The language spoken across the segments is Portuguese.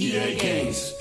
EA Games.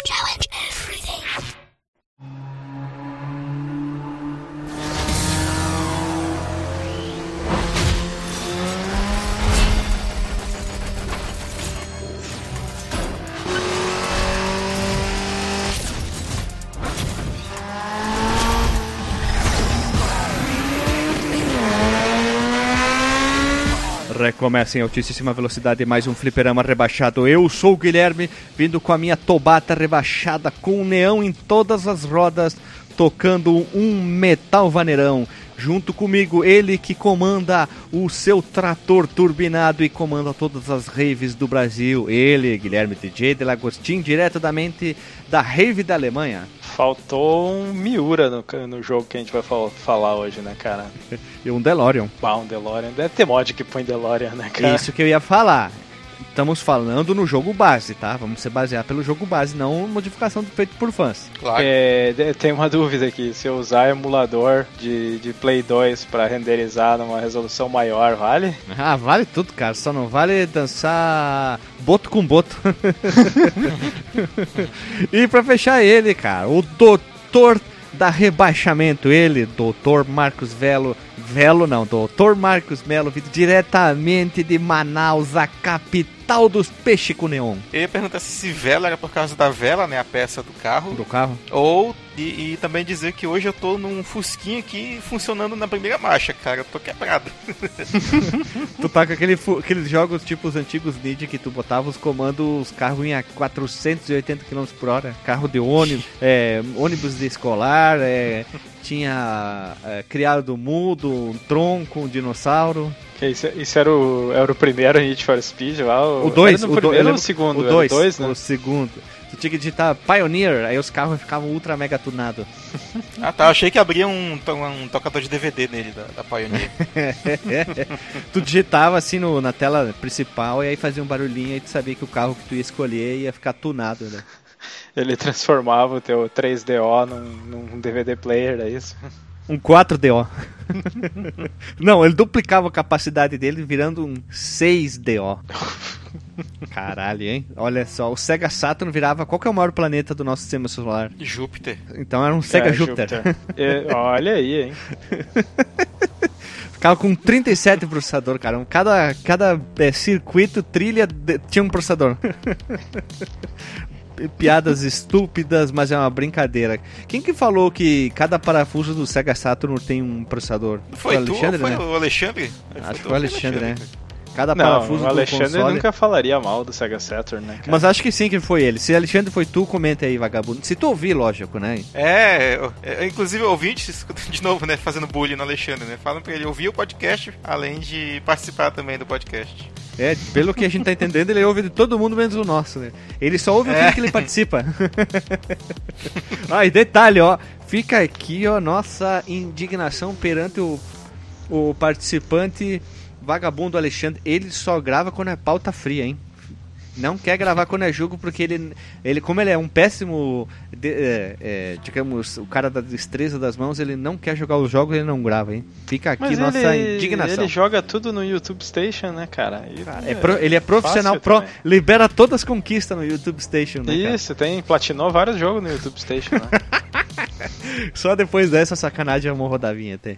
Recomeça em altíssima velocidade mais um fliperama rebaixado. Eu sou o Guilherme, vindo com a minha tobata rebaixada com um neão em todas as rodas, tocando um metal vaneirão. Junto comigo, ele que comanda o seu trator turbinado e comanda todas as raves do Brasil. Ele, Guilherme DJ de Lagostin, diretamente da rave da Alemanha. Faltou um Miura no, no jogo que a gente vai fal- falar hoje, né, cara? E um DeLorean. Bah, um DeLorean. Deve ter mod que põe DeLorean, né, cara? Isso que eu ia falar. Estamos falando no jogo base, tá? Vamos se basear pelo jogo base, não modificação feita por fãs. Claro. É, tem uma dúvida aqui. Se eu usar emulador de, de Play 2 pra renderizar numa resolução maior, vale? Ah, vale tudo, cara. Só não vale dançar boto com boto. e pra fechar ele, cara, o doutor da rebaixamento, ele, doutor Marcos Velo. Velo não, doutor Marcos Melo, vindo diretamente de Manaus, a capital dos peixes com neon. Eu ia perguntar se esse vela era por causa da vela, né? A peça do carro. Do carro? Ou, e, e também dizer que hoje eu tô num Fusquinha aqui funcionando na primeira marcha, cara. Eu tô quebrado. Tu tá com aquele, aqueles jogos tipo os antigos Ninja que tu botava os comandos, os carros em a 480 km por hora. Carro de ônibus, é, ônibus de escolar, é, tinha é, criado mudo, um tronco, um dinossauro. Isso, isso era, o, era o primeiro Need for Speed lá? O 2, era no o do- eu primeiro ou lembro- o segundo? O Era 2, dois, né? o segundo. Tinha que digitar Pioneer, aí os carros ficavam ultra mega tunados. Ah tá, achei que abria um, to- um tocador de DVD nele da, da Pioneer. tu digitava assim no, na tela principal e aí fazia um barulhinho e tu sabia que o carro que tu ia escolher ia ficar tunado, né? Ele transformava o teu 3DO num, num DVD player, é isso? Um 4DO. Não, ele duplicava a capacidade dele virando um 6DO. Caralho, hein? Olha só, o Sega Saturn virava qual que é o maior planeta do nosso sistema solar? Júpiter. Então era um Sega É, Júpiter. É, olha aí, hein? Ficava com 37 processador, cara. Um- Cada, cada é, circuito, trilha, de- tinha um processador. Piadas estúpidas, mas é uma brincadeira. Quem que falou que cada parafuso do Sega Saturn tem um processador? Foi o tu Alexandre, ou foi né? o Alexandre? Acho que tu foi o Alexandre, né? Cada Não, parafuso o Alexandre do console... nunca falaria mal do Sega Saturn, né, cara? Mas acho que sim que foi ele. Se Alexandre foi tu, comenta aí, vagabundo. Se tu ouvir, lógico, né? É, eu- é, inclusive ouvintes, de novo, né, fazendo bullying no Alexandre, né? Falam pra ele ouvir o podcast, além de participar também do podcast. É, pelo que a gente tá entendendo, ele ouve de todo mundo menos o nosso, né? Ele só ouve É. o que ele participa. ah, e detalhe, ó. Fica aqui, ó, nossa indignação perante o, o participante vagabundo Alexandre. Ele só grava quando é pauta fria, hein? Não quer gravar quando é jogo porque ele, ele como ele é um péssimo, de- é, é, digamos, o cara da destreza das mãos, ele não quer jogar os jogos, ele não grava, hein? Fica aqui Mas nossa ele, indignação. ele joga tudo no YouTube Station, né, cara? E- É pro- ele é profissional, pro, libera todas as conquistas no YouTube Station, né, cara? Isso, tem, platinou vários jogos no YouTube Station, né? Só depois dessa sacanagem eu vou rodar a vinheta.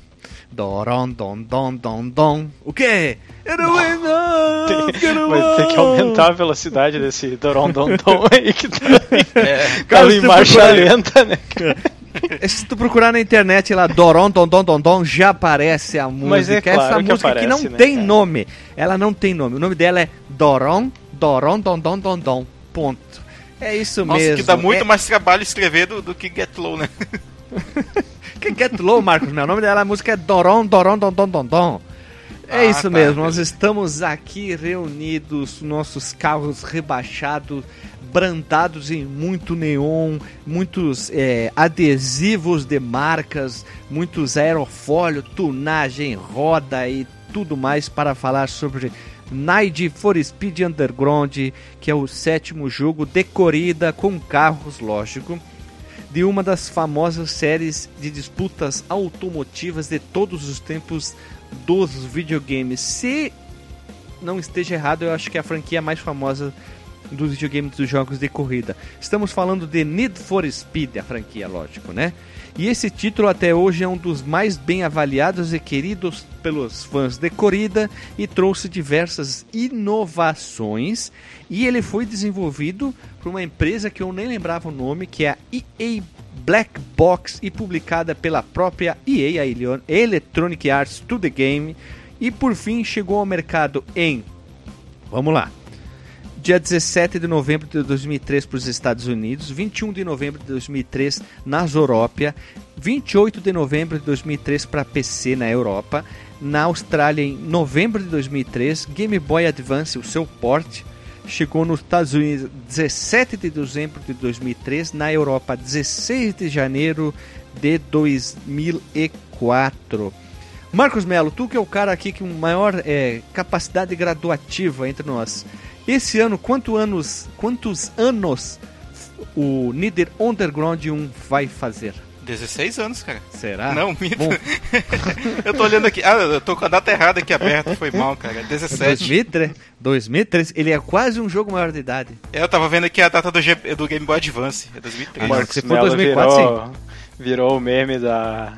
Doron, don, don, don, don. O quê? Eu não é Vai ter que aumentar a velocidade desse Dorondondon aí que tá, É, Cara, tá se em tu marcha procurar- lenta, né? cara? Se tu procurar na internet lá, Doron, don, don, don, don, já aparece a música. Mas é claro Essa que música que aparece, não né, tem cara? nome. Ela não tem nome. O nome dela é Doron, Doron, don, don, don, don. Ponto. É isso Nossa, mesmo. que dá muito é... mais trabalho escrever do, do que Get Low, né? que Get Low, Marcos? Meu nome dela, a música é Doron, Doron, Don, Don, Don, Don. É Ah, isso tá, mesmo, nós estamos aqui reunidos, nossos carros rebaixados, brandados em muito neon, muitos é, adesivos de marcas, muitos aerofólio, tunagem, roda e tudo mais para falar sobre Night for Speed Underground, que é o sétimo jogo de corrida com carros, lógico, de uma das famosas séries de disputas automotivas de todos os tempos dos videogames. Se não esteja errado, eu acho que é a franquia mais famosa dos videogames dos jogos de corrida. Estamos falando de Need for Speed, a franquia, lógico, né? E esse título até hoje é um dos mais bem avaliados e queridos pelos fãs de corrida e trouxe diversas inovações. E ele foi desenvolvido por uma empresa que eu nem lembrava o nome, que é a EA Black Box e publicada pela própria EA, a Electronic Arts to the Game. E por fim chegou ao mercado em. Vamos lá dia 17 de novembro de 2003 para os Estados Unidos, 21 de novembro de 2003 na Zorópia, 28 de novembro de 2003 para PC na Europa, na Austrália em novembro de 2003, Game Boy Advance, o seu porte, chegou nos Estados Unidos 17 de dezembro de 2003, na Europa 16 de janeiro de 2004. Marcos Melo, tu que é o cara aqui com maior é, capacidade graduativa entre nós. Esse ano, quanto anos, quantos anos o Nieder Underground 1 vai fazer? 16 anos, cara. Será? Não, mito. Bom. eu tô olhando aqui. Ah, eu tô com a data errada aqui aberta, foi mal, cara. 17. 2003, 2003, ele é quase um jogo maior de idade. É, Eu tava vendo aqui a data do, G- do Game Boy Advance, é 2003. Ah, Marcos se for Mello 2004, virou, virou o meme da.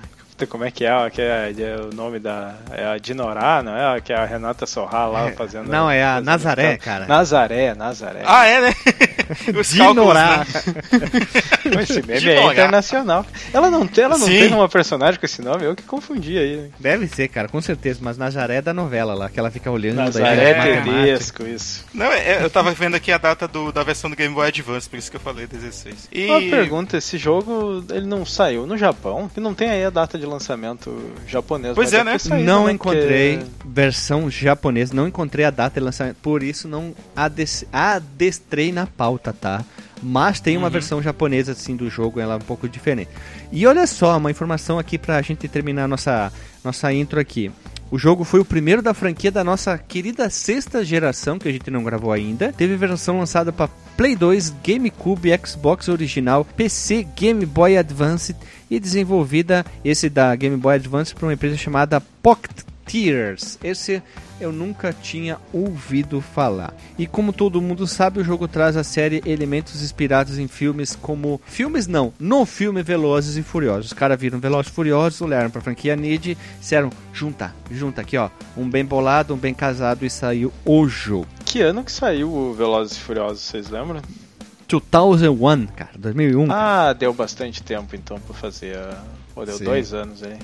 Como é que é? Que é, é o nome da. É a Dinorá, não é? Que é a Renata Sorrá lá fazendo. Não, é a fazendo- Nazaré, cara. Nazaré, Nazaré. Ah, é, né? Os Dinorá. né? Esse meme Dinorá. é internacional. Ela não, tem, ela não Sim. tem uma personagem com esse nome, eu que confundi aí. né? Deve ser, cara, com certeza. Mas Nazaré é da novela lá, que ela fica olhando. daí Nazaré vira matemática. Tedesco, isso. Não, é, eu tava vendo aqui a data do- da versão do Game Boy Advance, por isso que eu falei 16. E... Uma pergunta, esse jogo ele não saiu no Japão? Que não tem aí a data de lançamento japonês. Pois mas é, né? saído, não né? encontrei Porque- versão japonesa, não encontrei a data de lançamento, por isso não ades- adestrei na pauta, tá? Mas tem uma versão japonesa assim do jogo, ela é um pouco diferente. E olha só, uma informação aqui pra gente terminar nossa nossa intro aqui. O jogo foi o primeiro da franquia da nossa querida sexta geração, que a gente não gravou ainda. Teve versão lançada para Play 2, GameCube, Xbox original, PC, Game Boy Advance e desenvolvida esse da Game Boy Advance por uma empresa chamada Pocket Tears. Esse eu nunca tinha ouvido falar. E como todo mundo sabe, o jogo traz a série elementos inspirados em filmes como filmes não, no filme Velozes e Furiosos. Os caras viram Velozes e Furiosos, olharam pra franquia Need, disseram, junta, junta aqui, ó, um bem bolado, um bem casado e saiu o jogo. Que ano que saiu o Velozes e Furiosos, vocês lembram? 2001, cara, 2001. Ah, deu bastante tempo então pra fazer. a- Pô, deu Sim. dois anos aí.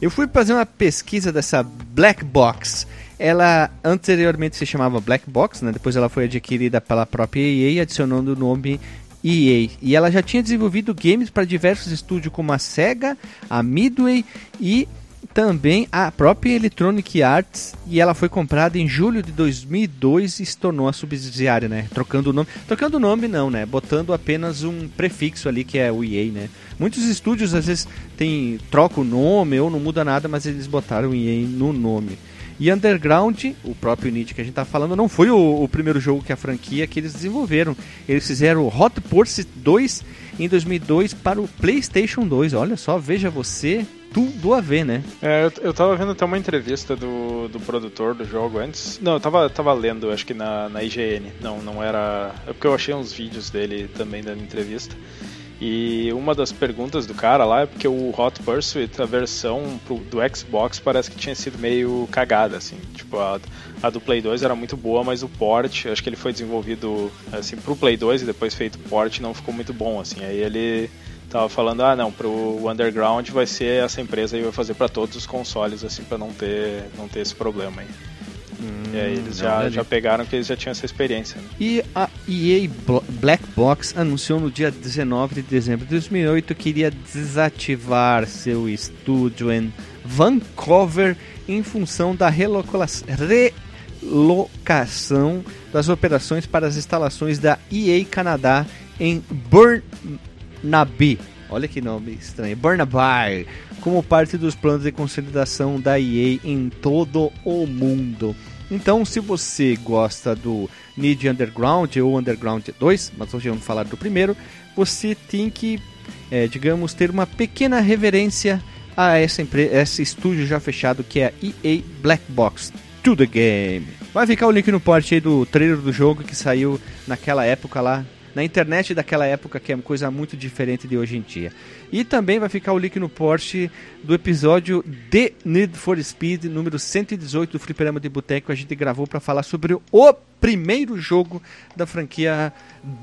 Eu fui fazer uma pesquisa dessa Black Box. Ela anteriormente se chamava Black Box, né? Depois ela foi adquirida pela própria EA, adicionando o nome EA. E ela já tinha desenvolvido games para diversos estúdios como a Sega, a Midway e também a própria Electronic Arts. E ela foi comprada em julho de 2002 e se tornou a subsidiária, né? Trocando o nome. Trocando o nome não, né? Botando apenas um prefixo ali que é o EA, né? Muitos estúdios às vezes tem troca o nome ou não muda nada, mas eles botaram EA no nome. E Underground, o próprio Need que a gente tá falando, não foi o, o primeiro jogo que a franquia que eles desenvolveram. Eles fizeram o Hot Pursuit 2 em 2002 para o PlayStation 2. Olha só, veja você, tudo a ver, né? É, eu, eu tava vendo até uma entrevista do, do produtor do jogo antes. Não, eu tava, tava lendo, acho que na, na IGN. Não, não era. É porque eu achei uns vídeos dele também dando entrevista. E uma das perguntas do cara lá é porque o Hot Pursuit, a versão pro- do Xbox, parece que tinha sido meio cagada, assim. Tipo, a, a do Play 2 era muito boa, mas o port, acho que ele foi desenvolvido assim pro Play 2 e depois feito port não ficou muito bom, assim. Aí ele tava falando, ah não, pro Underground vai ser essa empresa e vai fazer para todos os consoles, assim, para não ter, não ter esse problema aí. e aí eles não, já, já ali. pegaram que eles já tinham essa experiência. Né? E a EA Black Box anunciou no dia 19 de dezembro de 2008 que iria desativar seu estúdio em Vancouver em função da relocação das operações para as instalações da EA Canadá em Burnaby. Olha que nome estranho, Burnaby, como parte dos planos de consolidação da EA em todo o mundo. Então, se você gosta do Need Underground ou Underground 2, mas hoje vamos falar do primeiro, você tem que, eh, digamos, ter uma pequena reverência a essa esse estúdio já fechado que é a EA Black Box to the Game. Vai ficar o link no post aí do trailer do jogo que saiu naquela época lá, na internet daquela época, que é uma coisa muito diferente de hoje em dia. E também vai ficar o link no post do episódio de Need for Speed número 118 do Fliperama de Boteco a gente gravou para falar sobre o primeiro jogo da franquia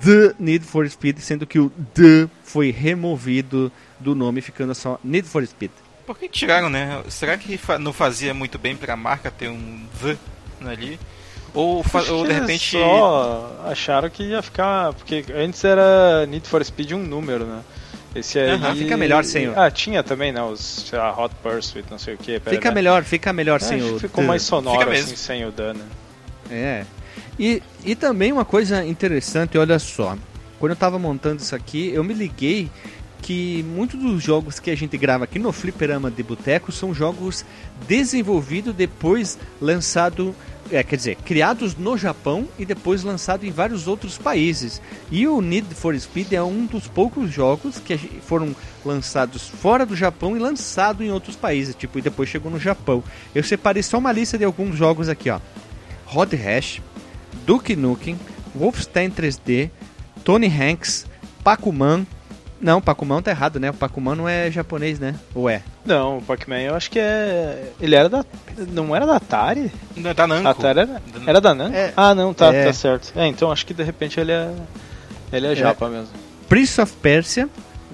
The Need for Speed, sendo que o The foi removido do nome, ficando só Need for Speed. Por que tiraram, né? Será que não fazia muito bem pra marca ter um V ali? Ou, ou de repente. Só acharam que ia ficar. Porque antes era Need for Speed um número, né? Esse aí. Aham, fica melhor sem o- Ah, tinha também, né? Os sei lá, Hot Pursuit, não sei o que. Fica melhor, fica melhor sem Sim, o ficou mais sonoro Fica assim, mesmo. sem o dano. É. E, e também uma coisa interessante, olha só. Quando eu tava montando isso aqui, eu me liguei que muitos dos jogos que a gente grava aqui no Fliperama de Boteco são jogos desenvolvidos depois lançado, é, quer dizer, criados no Japão e depois lançado em vários outros países. E o Need for Speed é um dos poucos jogos que foram lançados fora do Japão e lançado em outros países, tipo, e depois chegou no Japão. Eu separei só uma lista de alguns jogos aqui, ó. Rod Hash, Duke Nukem, Wolfenstein 3D, Tony Hanks, Pac-Man. Não, Pac-Man tá errado, né? O Pac-Man não é japonês, né? Ou é? Não, o Pac-Man eu acho que é. Ele era da. Não era da Atari? Da, da Namco. A Atari era, era da Namco? É. ah, não, tá, É. tá certo. É, então acho que de repente ele é. Ele é japa mesmo. Prince of Persia,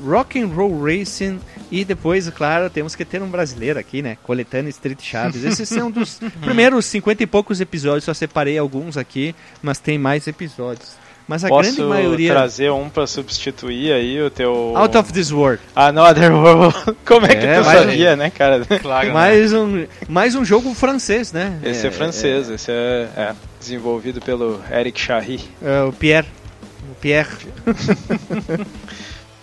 Rock and Roll Racing e depois, claro, temos que ter um brasileiro aqui, né? Coletando Street Chaves. Esses são dos primeiros 50 e poucos episódios, só separei alguns aqui, mas tem mais episódios. Mas a Posso grande maioria trazer um pra substituir aí o teu. Out of this World. Another World. Como é que É, tu mas- sabia, né, cara? Claro. né? Mais um, mais um jogo francês, né? Esse é, francês, esse é, é desenvolvido pelo Eric Charry. é, é o Pierre. O Pierre.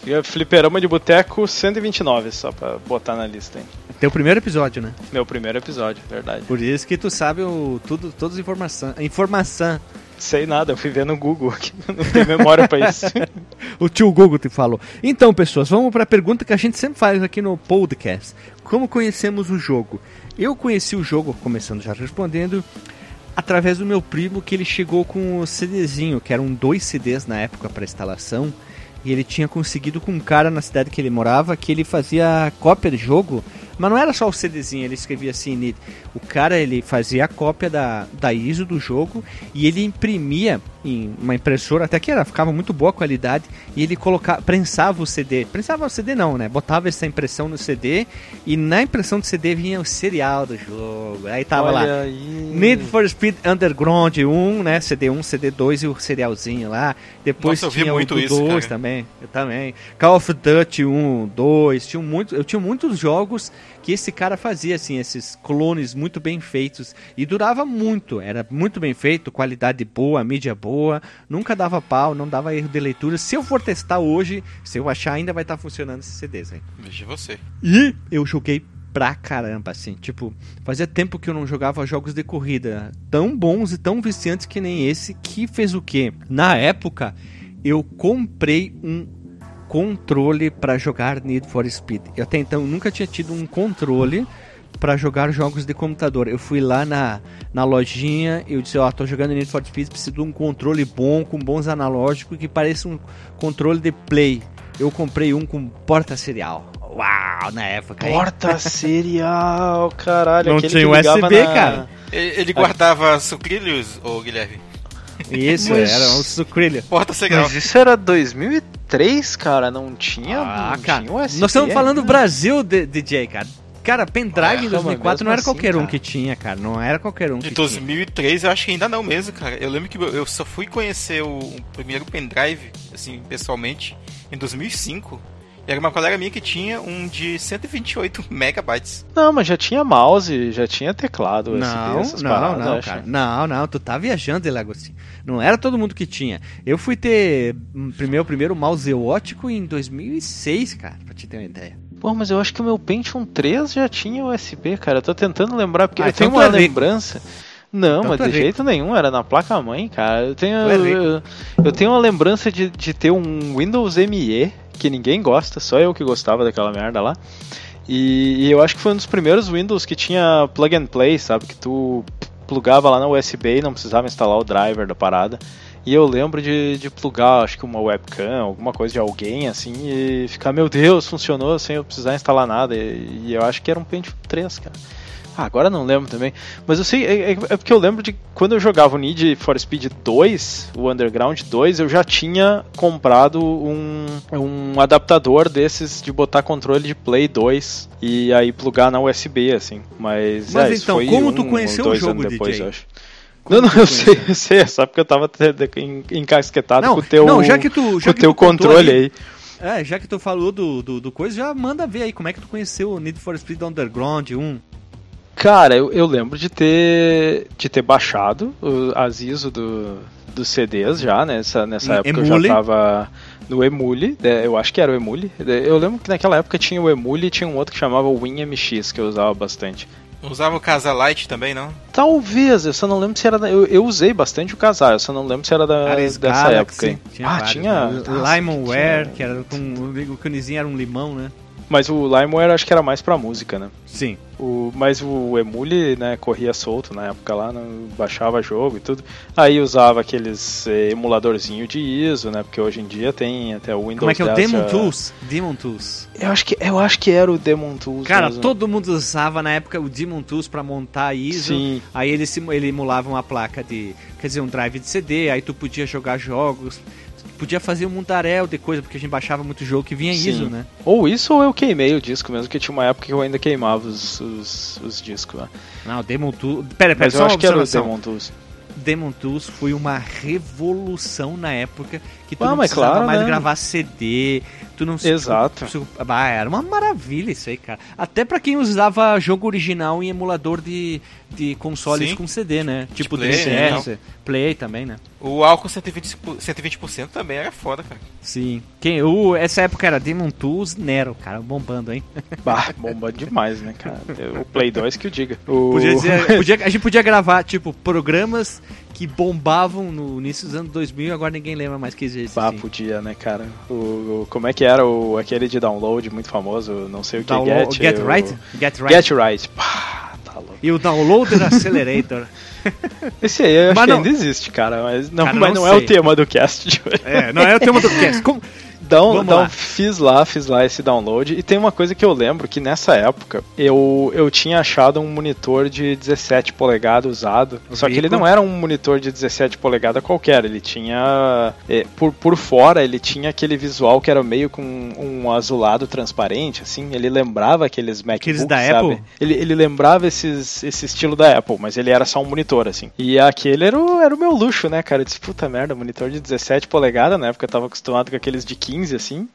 É Fliperama de Boteco 129, só pra botar na lista aí. Teu primeiro episódio, né? Meu primeiro episódio, verdade. Por isso que tu sabe o, tudo, todas as informações. Informação. Sei nada, eu fui ver no Google não tenho memória pra isso. O tio Google te falou. Então, pessoas, vamos para a pergunta que a gente sempre faz aqui no podcast. Como conhecemos o jogo? Eu conheci o jogo, começando já respondendo, através do meu primo, que ele chegou com o CDzinho, que eram dois CDs na época para instalação, e ele tinha conseguido com um cara na cidade que ele morava, que ele fazia cópia de jogo, mas não era só o CDzinho, ele escrevia assim, nele. o cara ele fazia a cópia da, da ISO do jogo e ele imprimia em uma impressora, até que era, ficava muito boa a qualidade, e ele colocava, prensava o CD, prensava o CD não, né, botava essa impressão no CD, e na impressão do CD vinha o serial do jogo, aí tava lá, Olha aí. Need for Speed Underground 1, né? CD1, CD2 e o serialzinho lá. Depois Nossa, eu vi tinha muito o isso, 2 cara. também. Eu também. Call of Duty 1, 2. Tinha muito, eu tinha muitos jogos que esse cara fazia, assim, esses clones muito bem feitos. E durava muito. Era muito bem feito, qualidade boa, mídia boa. Nunca dava pau, não dava erro de leitura. Se eu for testar hoje, se eu achar, ainda vai estar funcionando esses CDs aí. Veja você. E eu joguei pra caramba, assim. Tipo, fazia tempo que eu não jogava jogos de corrida tão bons e tão viciantes que nem esse, que fez o quê? Na época, eu comprei um controle pra jogar Need for Speed. Eu até então nunca tinha tido um controle pra jogar jogos de computador. Eu fui lá na, na lojinha, eu disse, ó, tô jogando Need for Speed, preciso de um controle bom, com bons analógicos, que pareça um controle de play. Eu comprei um com porta serial. Uau, na época. hein? Porta serial, caralho. Não aquele tinha USB, na- cara. Ele, ele guardava sucrilhos, ô Guilherme? Isso, Mas- era um sucrilho. Porta cegal. Mas isso era 2003, cara, não tinha, Ah, não cara. tinha USB Nós estamos falando do ainda. Brasil, DJ, cara. Cara, pendrive É, em 2004 mas não era mesmo qualquer assim, um cara. que tinha, cara. Não era qualquer um De que tinha. 2003 eu acho que ainda não mesmo, cara. Eu lembro que eu só fui conhecer o, o primeiro pendrive, assim, pessoalmente, em 2005. Era uma colega minha que tinha um de 128 megabytes. Não, mas já tinha mouse, já tinha teclado, USB, Não, essas não, paradas, não, cara. Não, não, tu tá viajando, Elagostinho. Não era todo mundo que tinha. Eu fui ter hum, primeiro, primeiro mouse ótico em 2006, cara, pra te ter uma ideia. Pô, mas eu acho que o meu Pentium 3 já tinha USB, cara. Eu tô tentando lembrar, porque Ah, eu então tenho uma é lembrança. Não, Então mas é de rico. jeito nenhum, era na placa-mãe, cara. Eu tenho, é eu, eu tenho uma lembrança de, de ter um Windows ME, que ninguém gosta, só eu que gostava daquela merda lá. E, e eu acho que foi um dos primeiros Windows que tinha plug and play, sabe? Que tu plugava lá na USB e não precisava instalar o driver da parada. E eu lembro de, de plugar, acho que uma webcam, alguma coisa de alguém, assim, e ficar, meu Deus, funcionou sem eu precisar instalar nada. E, e eu acho que era um Pentium 3, cara. Ah, agora não lembro também. Mas eu sei, é, é- é porque eu lembro de quando eu jogava o Need for Speed 2, o Underground 2, eu já tinha comprado um, um adaptador desses de botar controle de Play 2 e aí plugar na USB, assim. Mas, Mas é, então, foi como um tu conheceu o dois jogo, anos depois, DJ? eu acho. Como não, não, eu sei, eu sei, é só porque eu tava encasquetado Não, com o teu, não, já que tu- já o que teu tu controle aí- aí. É, já que tu falou do, do, do coisa, já manda ver aí como é que tu conheceu o Need for Speed Underground 1. Cara, eu, eu lembro de ter de ter baixado o, as ISO do, dos CDs já, nessa, nessa Em época eu Emule? já tava no Emule, né, eu acho que era o Emule. Eu lembro que naquela época tinha o Emule e tinha um outro que chamava o WinMX, que eu usava bastante. Usava o Casalite também, não? Talvez, eu só não lembro se era. da- Eu, eu usei bastante o casal, eu só não lembro se era da, Ares dessa Galaxy, época. aí. Tinha ah, vários, tinha. né? Limonware, tinha- que era com o canizinho era um limão, né? Mas o Limeware acho que era mais pra música, né? Sim. O, mas o Emule, né, corria solto na época lá, não, baixava jogo e tudo. Aí usava aqueles eh, emuladorzinho de ISO, né? Porque hoje em dia tem até o Windows Como é que é o 10 Demon já- Tools? Demon Tools. Eu acho que eu acho que era o Demon Tools. Cara, mesmo. todo mundo usava na época o Demon Tools pra montar ISO. Sim. Aí ele, ele emulava uma placa de. Quer dizer, um drive de CD, aí tu podia jogar jogos. Podia fazer um mundaréu de coisa, porque a gente baixava muito jogo que vinha Sim. ISO, né? Ou isso ou eu queimei o disco mesmo, que tinha uma época que eu ainda queimava os, os, os discos lá. Não, Demon Tools. Pera, pera, Mas eu acho que era o. Demon Tools. Demon Tools foi uma revolução na época que tu Ah, não precisava claro, mais né? gravar CD, tu não Exato. tu- tu- bah, era uma maravilha isso aí, cara. Até pra quem usava jogo original em emulador de, de consoles Sim. com CD, né? Tipo Play, DCS, Play também, né? O álcool 120%, 120% também era foda, cara. Sim. Quem, o, essa época era Demon Tools, Nero, cara, bombando, hein? Bah, bomba demais, né, cara? O Play 2 que o diga. O... Podia dizer, podia- a gente podia gravar, tipo, programas que bombavam no início dos anos 2000 agora ninguém lembra mais que existe. Bah, podia, né, cara? O, o- como é que era o, aquele de download muito famoso? Não sei o que, Download- Get, Get o- Right? Get Right. Get Right. Pá, louco. E o Downloader Accelerator. Esse aí eu acho Mas que não- ainda existe, cara, mas não, Cara, mas não não, é o tema do cast de hoje. É, não é o tema do cast. Como... Então, então lá. fiz lá, fiz lá esse download. E tem uma coisa que eu lembro que nessa época eu, eu tinha achado um monitor de 17 polegadas usado. Só que ele não era um monitor de 17 polegadas qualquer. Ele tinha. é, por, por fora, ele tinha aquele visual que era meio com um azulado transparente, assim. Ele lembrava aqueles MacBooks, Aqueles da sabe? Apple? Ele, ele lembrava esses, esse estilo da Apple, mas ele era só um monitor, assim. E aquele era o, era o meu luxo, né, cara? Eu disse, puta merda, monitor de 17 polegadas, na época eu tava acostumado com aqueles de 15, assim.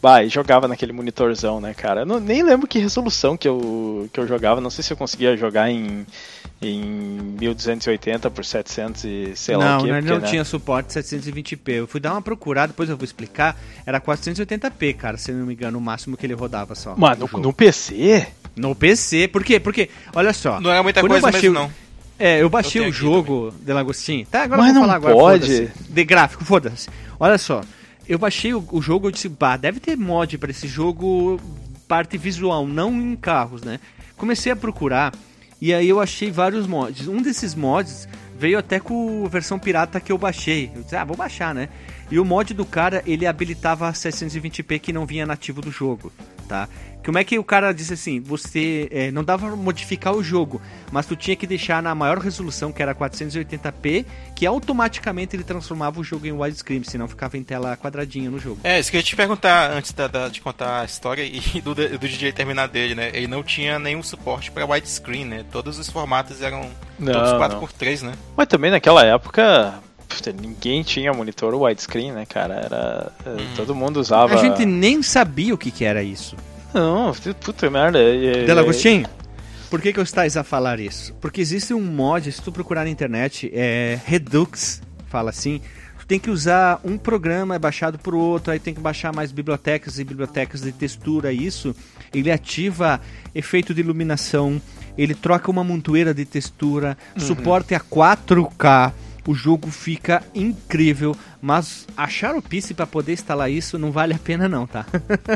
Bah, e jogava naquele monitorzão, né, cara? Eu não, nem lembro que resolução que eu, que eu jogava, não sei se eu conseguia jogar em, em 1280 por 700 e sei lá não, o que. não, porque, não né? tinha suporte 720p. Eu fui dar uma procurada, depois eu vou explicar. Era 480p, cara, se não me engano, o máximo que ele rodava só. Mano, o jogo. no PC? No PC. Por quê? Porque, olha só. Não era muita coisa baixei mesmo, o- não. É, eu baixei Eu o jogo de Lagostim. Tá, agora Mas eu vou não falar agora. pode. De gráfico, foda-se. Olha só. Eu baixei o, o jogo e disse, bah, deve ter mod pra esse jogo, parte visual, não em carros, né? Comecei a procurar e aí eu achei vários mods. Um desses mods veio até com a versão pirata que eu baixei. Eu disse, ah, vou baixar, né? E o mod do cara, ele habilitava a 720p que não vinha nativo do jogo. tá? Como é que o cara disse assim, você é, não dava pra modificar o jogo, mas tu tinha que deixar na maior resolução, que era 480p, que automaticamente ele transformava o jogo em widescreen, senão ficava em tela quadradinha no jogo. É, isso que eu ia te perguntar antes da, da, de contar a história e do, do DJ terminar dele, né? Ele não tinha nenhum suporte para widescreen, né? Todos os formatos eram Não, todos não. 4x3, né? Mas também naquela época, ninguém tinha monitor widescreen, né, cara? Era. Hum. Todo mundo usava. A gente nem sabia o que, que era isso. Não, puta merda. é- é- Delagostinho, por que, que eu estás a falar isso? Porque existe um mod, se tu procurar na internet, é Redux, fala assim. Tu tem que usar um programa, é baixado por outro, aí tem que baixar mais bibliotecas e bibliotecas de textura. Isso, ele ativa efeito de iluminação, ele troca uma montoeira de textura, suporte a 4K. O jogo fica incrível, mas achar o PC para poder instalar isso não vale a pena não, tá?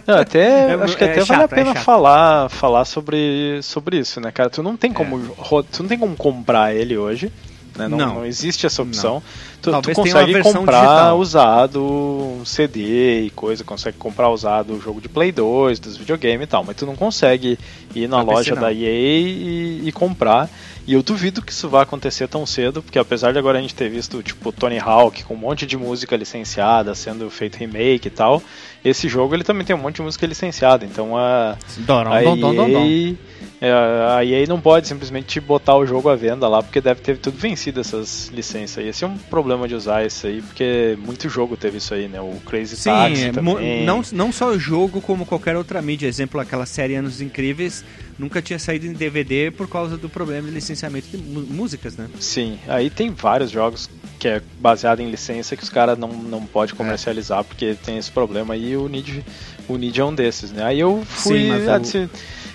Não, até, É- acho que é até vale chato, a é pena chato. falar, falar sobre, sobre isso, né, cara? Tu não tem como, ro- tu não tem como comprar ele hoje. Né? Não, Não. não existe essa opção. Tu, tu Talvez uma consegue comprar digital. usado um CD e coisa, consegue comprar usado o jogo de Play 2, dos videogames e tal, mas tu não consegue ir na loja não. da EA e, e comprar. E eu duvido que isso vá acontecer tão cedo, porque apesar de agora a gente ter visto tipo Tony Hawk com um monte de música licenciada, sendo feito remake e tal, esse jogo ele também tem um monte de música licenciada, então a Dorom, a dom. É, a EA não pode simplesmente botar o jogo à venda lá, porque deve ter tudo vencido essas licenças aí. Esse é um problema de usar isso aí, porque muito jogo teve isso aí, né? O Crazy Sim, Taxi é, também. não, não só o jogo, como qualquer outra mídia. Exemplo, aquela série Anos Incríveis nunca tinha saído em DVD por causa do problema de licenciamento de músicas, né? Sim, aí tem vários jogos que é baseado em licença que os caras não, não pode comercializar porque tem esse problema aí e o Nid, o Nid é um desses, né? Aí eu fui, Sim, mas o- disse,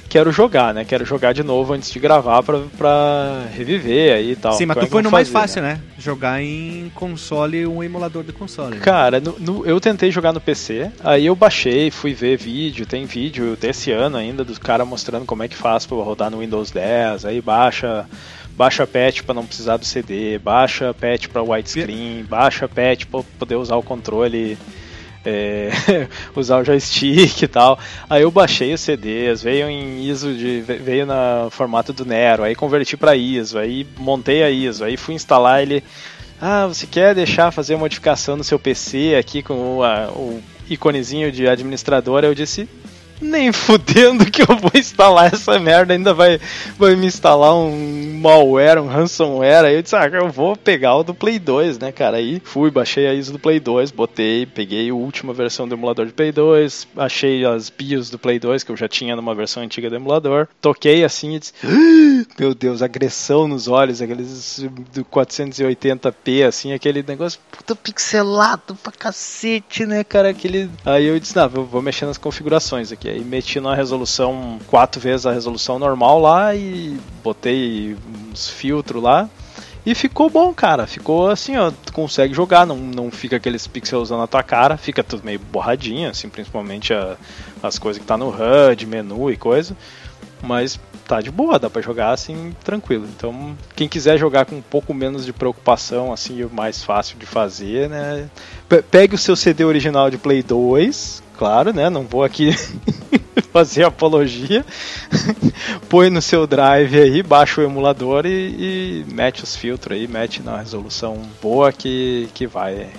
quero jogar, né? Quero jogar de novo antes de gravar pra, pra reviver aí e tal. Sim, mas tu foi no mais fácil, né? Jogar em console, um emulador de console. né? Cara, no- no- eu tentei jogar no PC, aí eu baixei, fui ver vídeo, tem vídeo desse ano ainda dos cara mostrando como é que faz pra rodar no Windows 10, aí baixa baixa patch pra não precisar do CD, baixa patch pra widescreen, baixa patch pra poder usar o controle é, usar o joystick e tal. Aí eu baixei os CDs, veio em ISO de veio na formato do Nero, aí converti para ISO, aí montei a ISO, aí fui instalar ele. Ah, você quer deixar fazer modificação no seu PC aqui com o, a- o iconezinho de administrador? Eu disse nem fudendo que eu vou instalar essa merda, ainda vai, vai me instalar um malware, um ransomware. Aí eu disse, ah, eu vou pegar o do Play 2, né, cara? Aí fui, baixei a ISO do Play 2, botei, peguei a última versão do emulador de Play 2, achei as BIOS do Play 2, que eu já tinha numa versão antiga do emulador, toquei assim e disse, "Ah, meu Deus, agressão nos olhos, aqueles do 480p, assim, aquele negócio puta pixelado pra cacete, né, cara? Aquele... Aí eu disse, não, vou, vou mexer nas configurações aqui. Aí meti na resolução, quatro vezes a resolução normal lá e botei uns filtros lá. E ficou bom, cara. Ficou assim, ó. Tu consegue jogar, não, não fica aqueles pixels na tua cara, fica tudo meio borradinho, assim, principalmente a- as coisas que tá no HUD, menu e coisa. Mas tá de boa, dá pra jogar assim, tranquilo. Então, quem quiser jogar com um pouco menos de preocupação, assim, mais fácil de fazer, né? Pe- Pegue o seu CD original de Play 2, claro, né? Não vou aqui fazer apologia. Põe no seu drive aí, baixa o emulador e, e mete os filtros aí, mete na resolução boa que, que vai.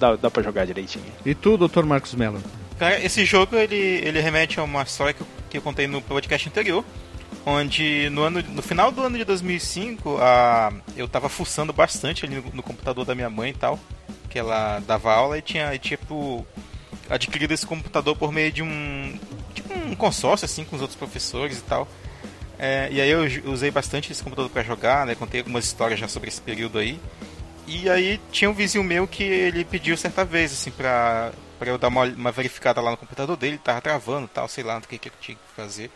Dá, dá pra jogar direitinho. E tu, Dr. Marcos Mello? Cara, esse jogo ele, ele remete a uma história que eu, que eu contei no podcast anterior, onde no, ano, no final do ano de 2005 a, eu tava fuçando bastante ali no, no computador da minha mãe e tal, que ela dava aula e tinha e, tipo adquirido esse computador por meio de um tipo um consórcio assim com os outros professores e tal. É, e aí eu usei bastante esse computador para jogar, né? Contei algumas histórias já sobre esse período aí. E aí tinha um vizinho meu que ele pediu certa vez, assim, pra, pra eu dar uma, uma verificada lá no computador dele, tava travando tal, sei lá o que, que eu tinha que fazer.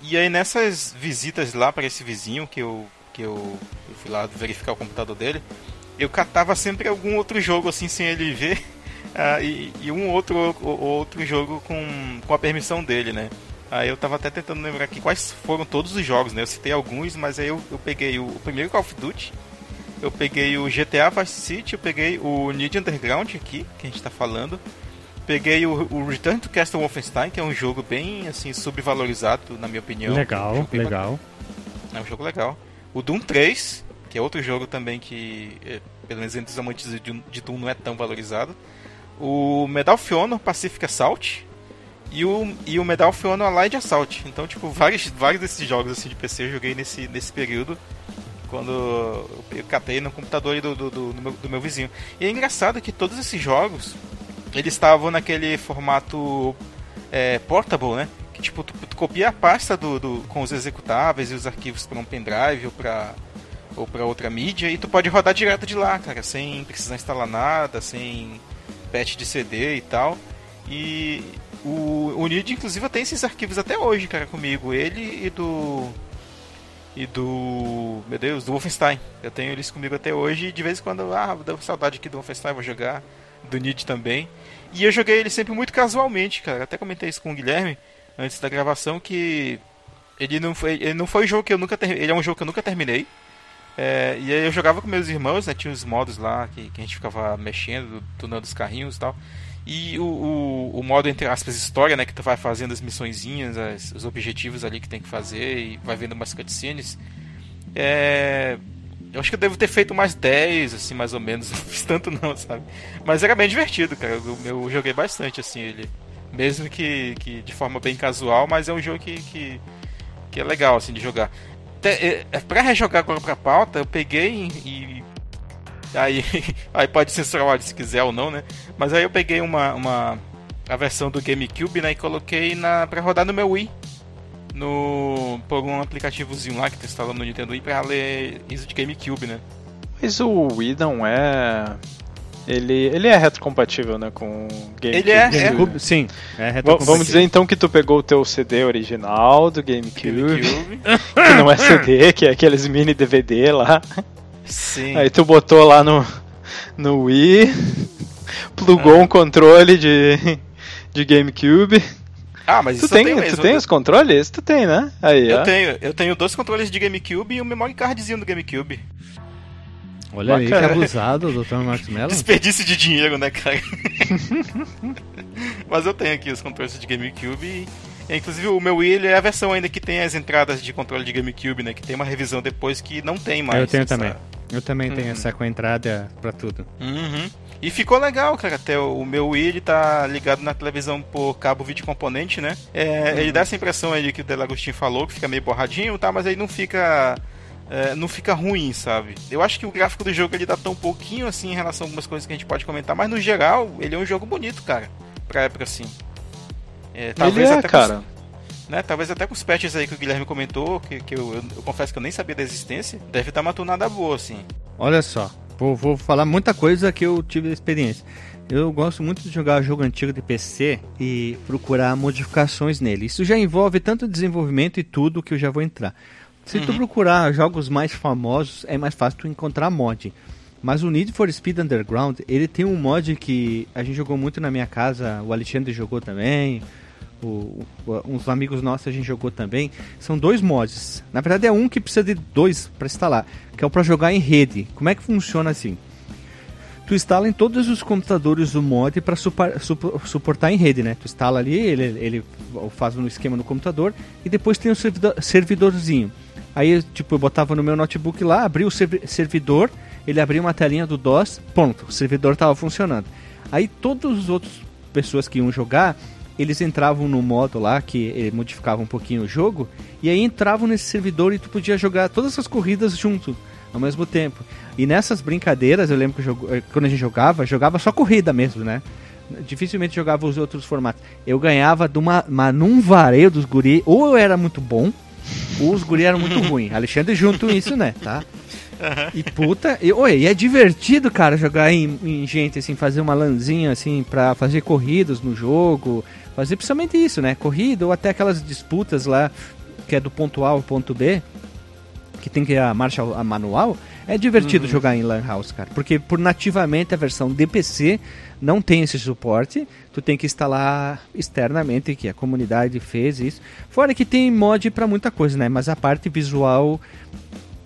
E aí nessas visitas lá para esse vizinho que eu, que eu, eu fui lá verificar o computador dele, eu catava sempre algum outro jogo assim sem ele ver. ah, e, e um outro, outro jogo com, com a permissão dele, né? Aí eu tava até tentando lembrar aqui quais foram todos os jogos, né? Eu citei alguns, mas aí eu, eu peguei o, o primeiro Call of Duty, eu peguei o GTA Vice City, eu peguei o Need Underground aqui, que a gente tá falando. peguei o, o Return to Castle Wolfenstein, que é um jogo bem assim subvalorizado, na minha opinião. Legal, é um legal. É um jogo legal. O Doom 3, que é outro jogo também que, é, pelo menos entre os amantes de, de Doom, não é tão valorizado. O Medal of Honor Pacific Assault e o, e o Medal of Honor Allied Assault. Então, tipo, vários, vários desses jogos assim, de PC eu joguei nesse, nesse período quando eu catei no computador do, do, do, do, meu, do meu vizinho. E é engraçado que todos esses jogos eles estavam naquele formato é, portable, né? Que tipo, tu, tu copia a pasta do, do, com os executáveis e os arquivos para um pendrive ou para ou para outra mídia e tu pode rodar direto de lá, cara, sem precisar instalar nada, sem patch de CD e tal. E o, o Nid, inclusive, tem esses arquivos até hoje, cara, comigo. Ele e do. E do. Meu Deus, do Wolfenstein. Eu tenho eles comigo até hoje e de vez em quando, ah, dá saudade aqui do Wolfenstein, vou jogar. Do Nid também. E eu joguei ele sempre muito casualmente, cara. Até comentei isso com o Guilherme antes da gravação que ele não foi, ele não foi um jogo que eu nunca ter, ele é um jogo que eu nunca terminei. É, e aí eu jogava com meus irmãos, né? Tinha os modos lá que, que a gente ficava mexendo, tunando os carrinhos e tal. E o, o, o, modo, entre aspas, história, né? Que tu vai fazendo as missõezinhas, as, os objetivos ali que tem que fazer e vai vendo umas cutscenes. É, eu acho que eu devo ter feito mais 10, assim, mais ou menos. Não fiz tanto não, sabe? Mas era bem divertido, cara. Eu, eu joguei bastante, assim, ele. Mesmo que, que de forma bem casual, mas é um jogo que, que, que é legal, assim, de jogar. É, é, pra rejogar agora pra pauta, eu peguei e. Aí, aí pode censurar o áudio se quiser ou não, né? Mas aí eu peguei uma, uma a versão do GameCube né, e coloquei na, pra rodar no meu Wii no por um aplicativozinho lá que tá instalando no Nintendo Wii pra ler isso de GameCube, né? Mas o Wii não é. Ele, ele é retrocompatível, né, com GameCube. Ele é, é. sim, é Vamos dizer então que tu pegou o teu CD original do GameCube, GameCube. que não é CD, que é aqueles mini DVD lá. Sim. Aí tu botou lá no, no Wii, plugou ah. um controle de, de GameCube. Ah, mas tu isso tem, eu tenho mesmo. Tu tem os controles? Tu tem, né? Aí, eu ó. tenho. Eu tenho dois controles de GameCube e um memory cardzinho do GameCube. Olha Bacana. aí que abusado, Dr. Marcos Mello. Desperdício de dinheiro, né, cara? mas eu tenho aqui os controles de GameCube e... Inclusive o meu Wii é a versão ainda que tem as entradas de controle de GameCube, né? Que tem uma revisão depois que não tem mais. Eu tenho essa... também. Eu também uhum. tenho essa com entrada pra tudo. Uhum. E ficou legal, cara. Até o meu Wii ele tá ligado na televisão por cabo vídeo componente, né? É, uhum. Ele dá essa impressão aí que o Delagostin falou, que fica meio borradinho, tá? Mas aí não fica. É, não fica ruim, sabe? Eu acho que o gráfico do jogo ele dá tão pouquinho assim em relação a algumas coisas que a gente pode comentar, mas no geral ele é um jogo bonito, cara. Pra época assim. É, talvez ele é, cara. Com né? Talvez até com os patches aí que o Guilherme comentou, que, que eu, eu, eu confesso que eu nem sabia da existência, deve estar uma tunada boa, assim. Olha só, vou, vou falar muita coisa que eu tive experiência. Eu gosto muito de jogar jogo antigo de PC e procurar modificações nele. Isso já envolve tanto desenvolvimento e tudo que eu já vou entrar. Se uhum. tu procurar jogos mais famosos, é mais fácil tu encontrar mod. Mas o Need for Speed Underground, ele tem um mod que a gente jogou muito na minha casa, o Alexandre jogou também, o, o, uns amigos nossos a gente jogou também. São dois mods. Na verdade é um que precisa de dois para instalar, que é o para jogar em rede. Como é que funciona assim? Tu instala em todos os computadores o mod para suportar em rede, né? Tu instala ali, ele, ele faz um esquema no computador e depois tem o servidor, servidorzinho. Aí, tipo, eu botava no meu notebook lá, abri o servidor, ele abria uma telinha do DOS, pronto, o servidor estava funcionando. Aí todas as outras pessoas que iam jogar eles entravam no modo lá que modificava um pouquinho o jogo e aí entravam nesse servidor e tu podia jogar todas as corridas junto ao mesmo tempo. E nessas brincadeiras, eu lembro que eu, eh, quando a gente jogava, jogava só corrida mesmo, né? Dificilmente jogava os outros formatos. Eu ganhava de uma, uma num vareio dos guri, ou eu era muito bom, os guri eram muito ruins. Alexandre junto isso, né, tá? Uhum. E puta, e, oi, e é divertido, cara, jogar em, em, gente, assim, fazer uma lanzinha, assim, pra fazer corridas no jogo, fazer principalmente isso, né? Corrida ou até aquelas disputas lá, que é do ponto A ao ponto B, que tem que ir a marcha a manual, é divertido uhum. jogar em Lan House, cara. Porque por nativamente a versão DPC não tem esse suporte, tu tem que instalar externamente, que a comunidade fez isso. Fora que tem mod para muita coisa, né? Mas a parte visual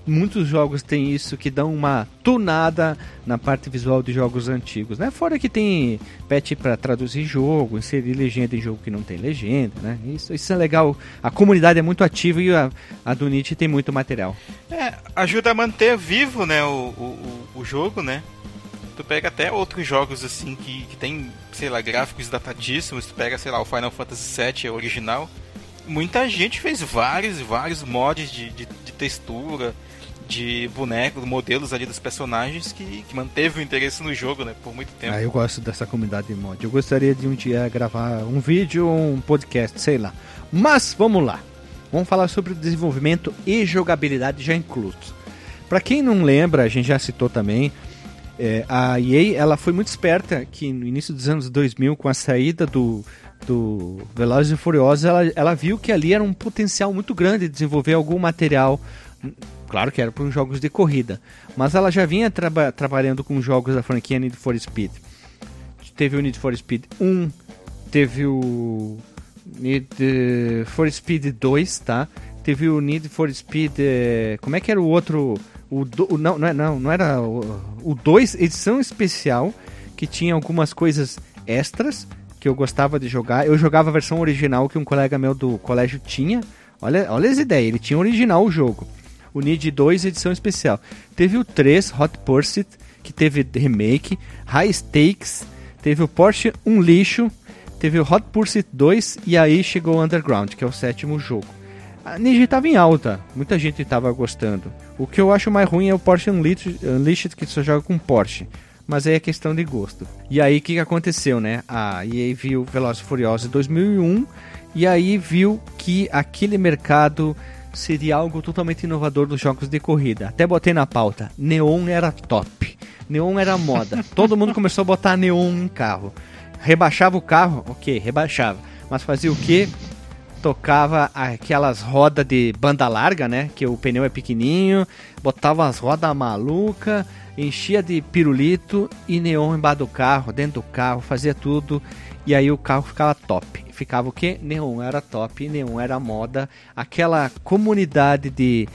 muitos jogos têm isso que dão uma tunada na parte visual de jogos antigos, né? Fora que tem patch para traduzir jogo, inserir legenda em jogo que não tem legenda, né? Isso, isso é legal. A comunidade é muito ativa e a, a Nietzsche tem muito material. É, ajuda a manter vivo, né, o, o, o jogo, né? Tu pega até outros jogos assim que, que tem, sei lá, gráficos datadíssimos, tu pega, sei lá, o Final Fantasy VII original. Muita gente fez vários vários mods de, de, de textura, de bonecos, modelos ali dos personagens que, que manteve o interesse no jogo, né, por muito tempo. Ah, eu gosto dessa comunidade de mod. Eu gostaria de um dia gravar um vídeo um podcast, sei lá. Mas vamos lá. Vamos falar sobre desenvolvimento e jogabilidade já inclusos. Para quem não lembra, a gente já citou também, é, a EA ela foi muito esperta que no início dos anos 2000, com a saída do, do Velozes e Furiosos, ela, ela viu que ali era um potencial muito grande de desenvolver algum material Claro que era para os jogos de corrida, mas ela já vinha traba trabalhando com jogos da franquia Need for Speed. Teve o Need for Speed 1, teve o Need for Speed 2, tá? Teve o Need for Speed. Eh, como é que era o outro? O, do, não, não, é, não, não era o 2, edição especial, que tinha algumas coisas extras que eu gostava de jogar. Eu jogava a versão original que um colega meu do colégio tinha. Olha, olha as ideias, ele tinha original o jogo o Need 2 edição especial. Teve o 3 Hot Pursuit, que teve remake, High Stakes, teve o Porsche Um Lixo, teve o Hot Pursuit 2 e aí chegou o Underground, que é o sétimo jogo. A Ninja estava em alta, muita gente estava gostando. O que eu acho mais ruim é o Porsche Unleashed, que só joga com Porsche. Mas aí é questão de gosto. E aí o que, que aconteceu, né? A EA viu Velozes e Furiosos 2001 e aí viu que aquele mercado seria algo totalmente inovador dos jogos de corrida. Até botei na pauta. Neon era top. Neon era moda. Todo mundo começou a botar neon em carro. Rebaixava o carro, ok, rebaixava. Mas fazia o que? Tocava aquelas rodas de banda larga, né? Que o pneu é pequenininho, botava as rodas maluca, enchia de pirulito e neon embaixo do carro, dentro do carro, fazia tudo e aí o carro ficava top. Ficava o que? Neon era top, neon era moda. Aquela comunidade de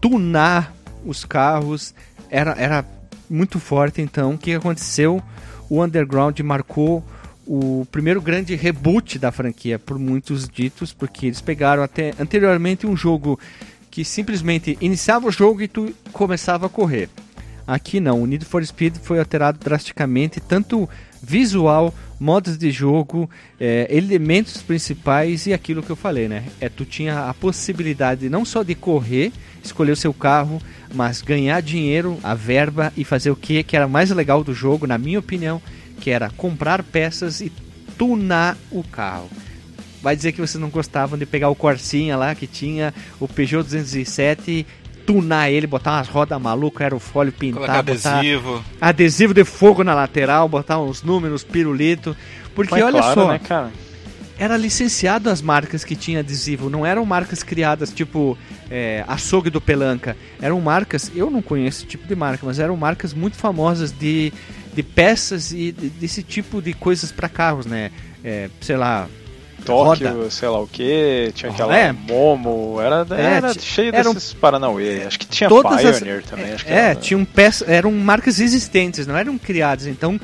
tunar os carros era, era muito forte. Então, o que aconteceu? O Underground marcou o primeiro grande reboot da franquia, por muitos ditos, porque eles pegaram até anteriormente um jogo que simplesmente iniciava o jogo e tu começava a correr. Aqui não, o Need for Speed foi alterado drasticamente, tanto visual, modos de jogo, é, elementos principais e aquilo que eu falei, né? É tu tinha a possibilidade não só de correr, escolher o seu carro, mas ganhar dinheiro, a verba e fazer o que que era mais legal do jogo, na minha opinião, que era comprar peças e tunar o carro. Vai dizer que vocês não gostavam de pegar o Corsinha lá que tinha o Peugeot 207 tunar ele, botar umas rodas malucas, aerofólio, pintar, adesivo. adesivo de fogo na lateral, botar uns números, pirulito. Porque Mas olha claro, só, né, era licenciado as marcas que tinha adesivo, não eram marcas criadas tipo é, açougue do Pelanca. Eram marcas, eu não conheço esse tipo de marca, mas eram marcas muito famosas de, de peças e desse tipo de coisas para carros, né? É, sei lá, Tóquio, roda. sei lá o que, tinha aquela é. Momo, era, é, era cheio eram, desses Paranauê. Acho que tinha Pioneer as, também. Acho é, era, tinham peças, eram marcas existentes, não eram criadas, então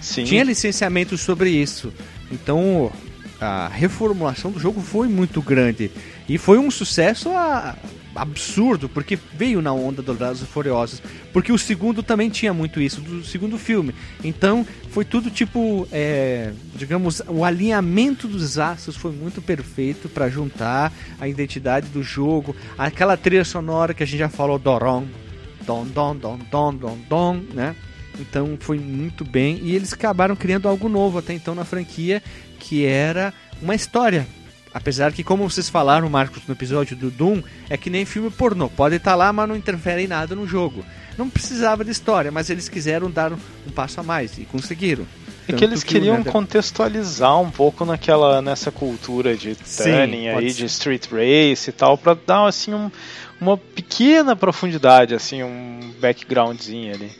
Sim. tinha licenciamento sobre isso. Então a reformulação do jogo foi muito grande e foi um sucesso a, absurdo, porque veio na onda do Velozes Furiosos, porque o segundo também tinha muito isso, do segundo filme. Então, foi tudo tipo, é, digamos, o alinhamento dos astros foi muito perfeito para juntar a identidade do jogo, aquela trilha sonora que a gente já falou, Doron, Don, Don, Don, Don, Don, Don, né? Então foi muito bem e eles acabaram criando algo novo até então na franquia, que era uma história Apesar que, como vocês falaram, Marcos, no episódio do Doom, é que nem filme pornô. Pode estar tá lá, mas não interfere em nada no jogo. Não precisava de história, mas eles quiseram dar um passo a mais e conseguiram. É que eles queriam que contextualizar um pouco naquela nessa cultura de tuning aí, de street race e tal, para dar assim um, uma pequena profundidade, assim, um backgroundzinho ali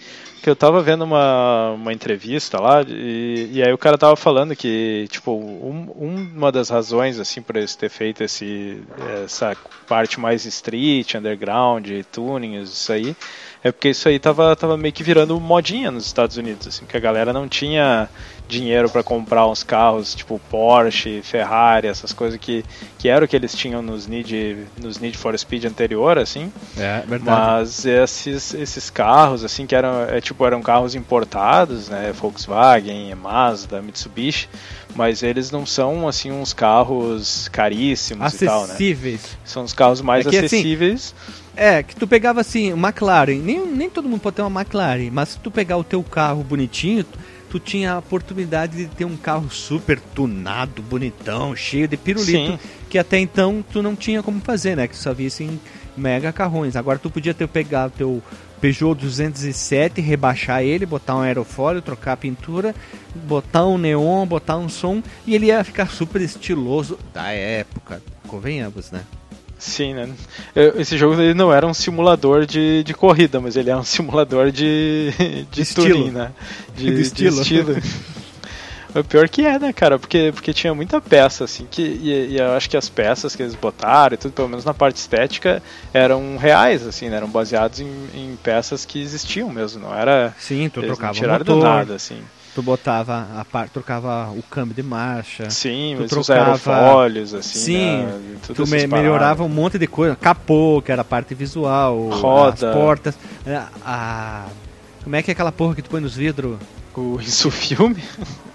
que eu tava vendo uma, uma entrevista lá e, e aí o cara tava falando que, tipo, um, uma das razões, assim, por eles ter feito esse, essa parte mais street, underground, tuning, isso aí, é porque isso aí tava, tava meio que virando modinha nos Estados Unidos, assim, que a galera não tinha dinheiro para comprar uns carros tipo Porsche, Ferrari, essas coisas que, que era o que eles tinham nos Need, nos Need for Speed anterior, assim. É, verdade. Mas esses, esses carros, assim, que eram, é, tipo, eram carros importados, né, Volkswagen, Mazda, Mitsubishi, mas eles não são, assim, uns carros caríssimos acessíveis. e tal, né? São os carros mais é que, assim, acessíveis. Assim, é, que tu pegava assim, McLaren, nem, nem todo mundo pode ter uma McLaren, mas se tu pegar o teu carro bonitinho, tu tinha a oportunidade de ter um carro super tunado, bonitão, cheio de pirulito, Sim. que até então tu não tinha como fazer, né? Que só via assim mega carrões. Agora tu podia ter pegado teu Peugeot 207, rebaixar ele, botar um aerofólio, trocar a pintura, botar um neon, botar um som e ele ia ficar super estiloso da época. Convenhamos, né? Sim, né? Esse jogo ele não era um simulador de, de corrida, mas ele é um simulador de, de, de tuning, né? De, de estilo. De estilo. O pior que é, né, cara? Porque, porque tinha muita peça, assim, que, e, e, eu acho que as peças que eles botaram e tudo, pelo menos na parte estética, eram reais, assim, né? Eram baseados em, em peças que existiam mesmo, não era. Sim, tu trocava o motor. do nada, assim tu botava a parte, trocava o câmbio de marcha. Sim, tu trocava os aerofólios, assim. Sim, né, tu me, melhorava um monte de coisa. Capô, que era a parte visual, roda, as portas, a, é, a, como é que é aquela porra que tu põe nos vidros? O isso filme?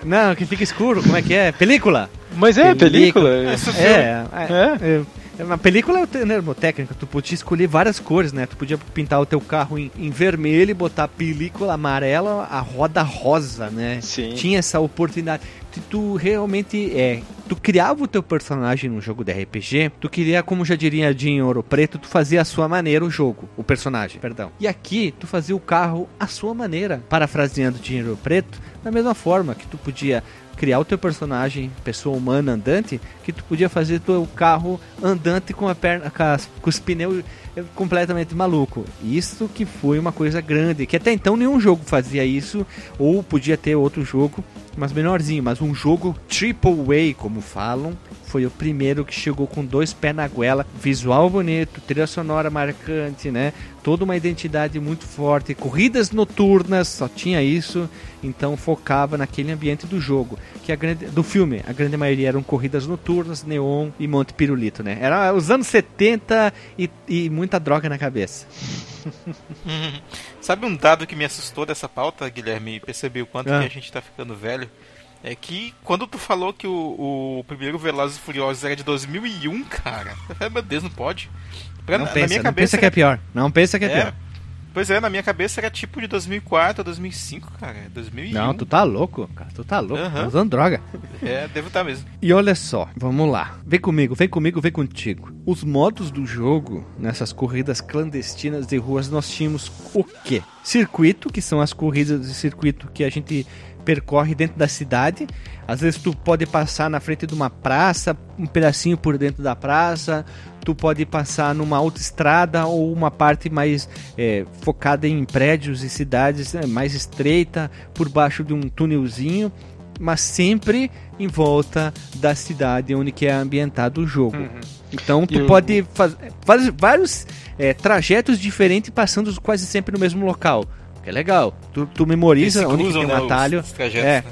Não, que fica escuro, como é que é? Película. Mas é, película. película. É, é, é, é. Uma película é termotécnica, tu podia escolher várias cores, né? Tu podia pintar o teu carro em, em vermelho e botar a película amarela, a roda rosa, né? Sim. Tinha essa oportunidade. Tu, realmente é. Tu criava o teu personagem num jogo de RPG, tu queria, como já diria Dinho Ouro Preto, tu fazia a sua maneira o jogo, o personagem, perdão. E aqui, tu fazia o carro à sua maneira. Parafraseando Dinho Ouro Preto, da mesma forma que tu podia criar o teu personagem, pessoa humana andante, que tu podia fazer teu carro andante com a perna, com, as, com os pneus completamente maluco. Isso que foi uma coisa grande, que até então nenhum jogo fazia isso, ou podia ter outro jogo, mas menorzinho, mas um jogo triple A, como falam, foi o primeiro que chegou com dois pés na goela, visual bonito, trilha sonora marcante, né? Toda uma identidade muito forte, corridas noturnas, só tinha isso, então focava naquele ambiente do jogo, que a grande do filme, a grande maioria eram corridas noturnas, neon e monte pirulito, né? Era os anos 70 e, e muita droga na cabeça. Sabe um dado que me assustou dessa pauta, Guilherme, e percebi o quanto ah. que a gente tá ficando velho? É que quando tu falou que o, o primeiro Velozes e Furiosos era de 2001, cara, meu Deus, não pode. Pra, não, na, pensa, minha não pensa que é pior. Não pensa que é, é, pior. Pois é, na minha cabeça era tipo de 2004 2005, cara. 2001. Não, tu tá louco, cara. Tu tá louco. Uhum. Tá usando droga. É, devo estar tá mesmo. E olha só, vamos lá. Vem comigo, vem comigo, vem contigo. Os modos do jogo, nessas corridas clandestinas de ruas, nós tínhamos o quê? Circuito, que são as corridas de circuito que a gente percorre dentro da cidade. Às vezes tu pode passar na frente de uma praça, um pedacinho por dentro da praça, tu pode passar numa autoestrada ou uma parte mais é, focada em prédios e cidades né, mais estreita, por baixo de um túnelzinho, mas sempre em volta da cidade onde que é ambientado o jogo. Uhum. Então tu e pode fazer vários é, trajetos diferentes passando quase sempre no mesmo local que é legal. Tu, tu memoriza onde cruzam, tem um né, atalho. Os, os trajetos, é. Né?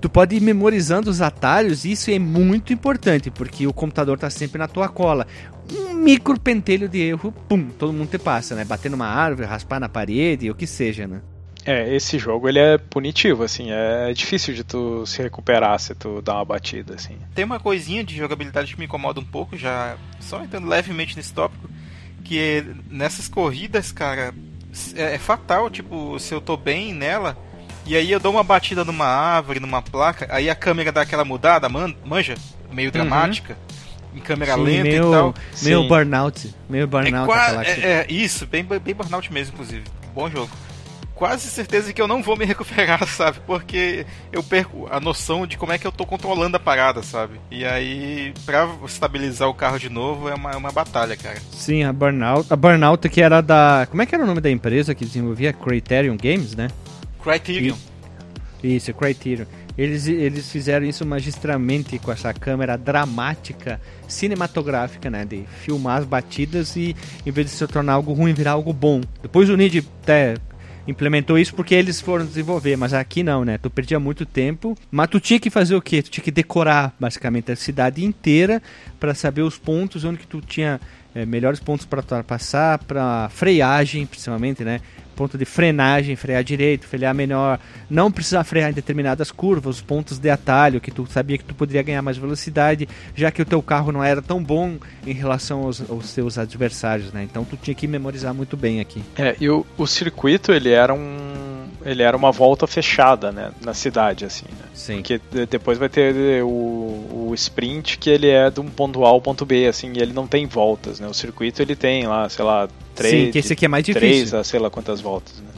Tu pode ir memorizando os atalhos, e isso é muito importante, porque o computador tá sempre na tua cola. Um micro pentelho de erro, pum, todo mundo te passa, né? Bater numa árvore, raspar na parede, o que seja, né? É, esse jogo ele é punitivo, assim, é difícil de tu se recuperar se tu dá uma batida, assim. Tem uma coisinha de jogabilidade que me incomoda um pouco, já só entrando levemente nesse tópico, que é nessas corridas, cara, é, é, fatal, tipo, se eu tô bem nela, e aí eu dou uma batida numa árvore, numa placa, aí a câmera dá aquela mudada, man, manja, meio uhum. dramática, uhum. em câmera Sim, lenta meio, e tal. Meio Sim. burnout, meio burnout. É, é, é, isso, bem, bem burnout mesmo, inclusive. Bom jogo. Quase certeza que eu não vou me recuperar, sabe? Porque eu perco a noção de como é que eu tô controlando a parada, sabe? E aí, pra estabilizar o carro de novo é uma, é uma batalha, cara. Sim, a Burnout. A Burnout que era da. Como é que era o nome da empresa que desenvolvia? Criterion Games, né? Criterion. Isso, Criterion. Eles, eles fizeram isso magistralmente com essa câmera dramática, cinematográfica, né? De filmar as batidas e, em vez de se tornar algo ruim, virar algo bom. Depois o Nid até implementou isso porque eles foram desenvolver, mas aqui não, né? Tu perdia muito tempo, mas tu tinha que fazer o quê? Tu tinha que decorar basicamente a cidade inteira para saber os pontos onde que tu tinha é, melhores pontos para passar, para freagem, principalmente, né? Ponto de frenagem, frear direito, frear melhor, não precisar frear em determinadas curvas, os pontos de atalho que tu sabia que tu poderia ganhar mais velocidade, já que o teu carro não era tão bom em relação aos, aos seus adversários, né? Então tu tinha que memorizar muito bem aqui. É, e o, o circuito ele era um ele era uma volta fechada, né, na cidade, assim, né? Sim. Porque depois vai ter o, o sprint que ele é de um ponto A ao ponto B, assim, e ele não tem voltas, né? O circuito ele tem lá, sei lá, três. Sim, que esse aqui é mais difícil. Três a sei lá quantas voltas, né?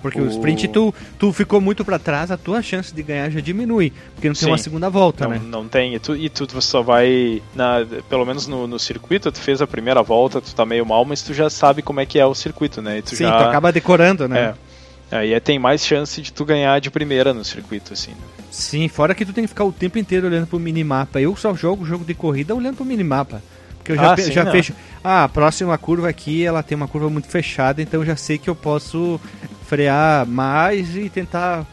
Porque o, o sprint, tu, tu ficou muito para trás, a tua chance de ganhar já diminui. Porque não tem Sim, uma segunda volta, não, né? Não tem. E tu, e tu só vai. Na, pelo menos no, no, circuito, tu fez a primeira volta, tu tá meio mal, mas tu já sabe como é que é o circuito, né? tu Sim, já, tu acaba decorando, né? É. Aí é, tem mais chance de tu ganhar de primeira no circuito, assim. Né? Sim, fora que tu tem que ficar o tempo inteiro olhando pro minimapa. Eu só jogo jogo de corrida olhando pro minimapa. Porque eu já, ah, sim, já fecho. Ah, a próxima curva aqui, ela tem uma curva muito fechada, então eu já sei que eu posso frear mais e tentar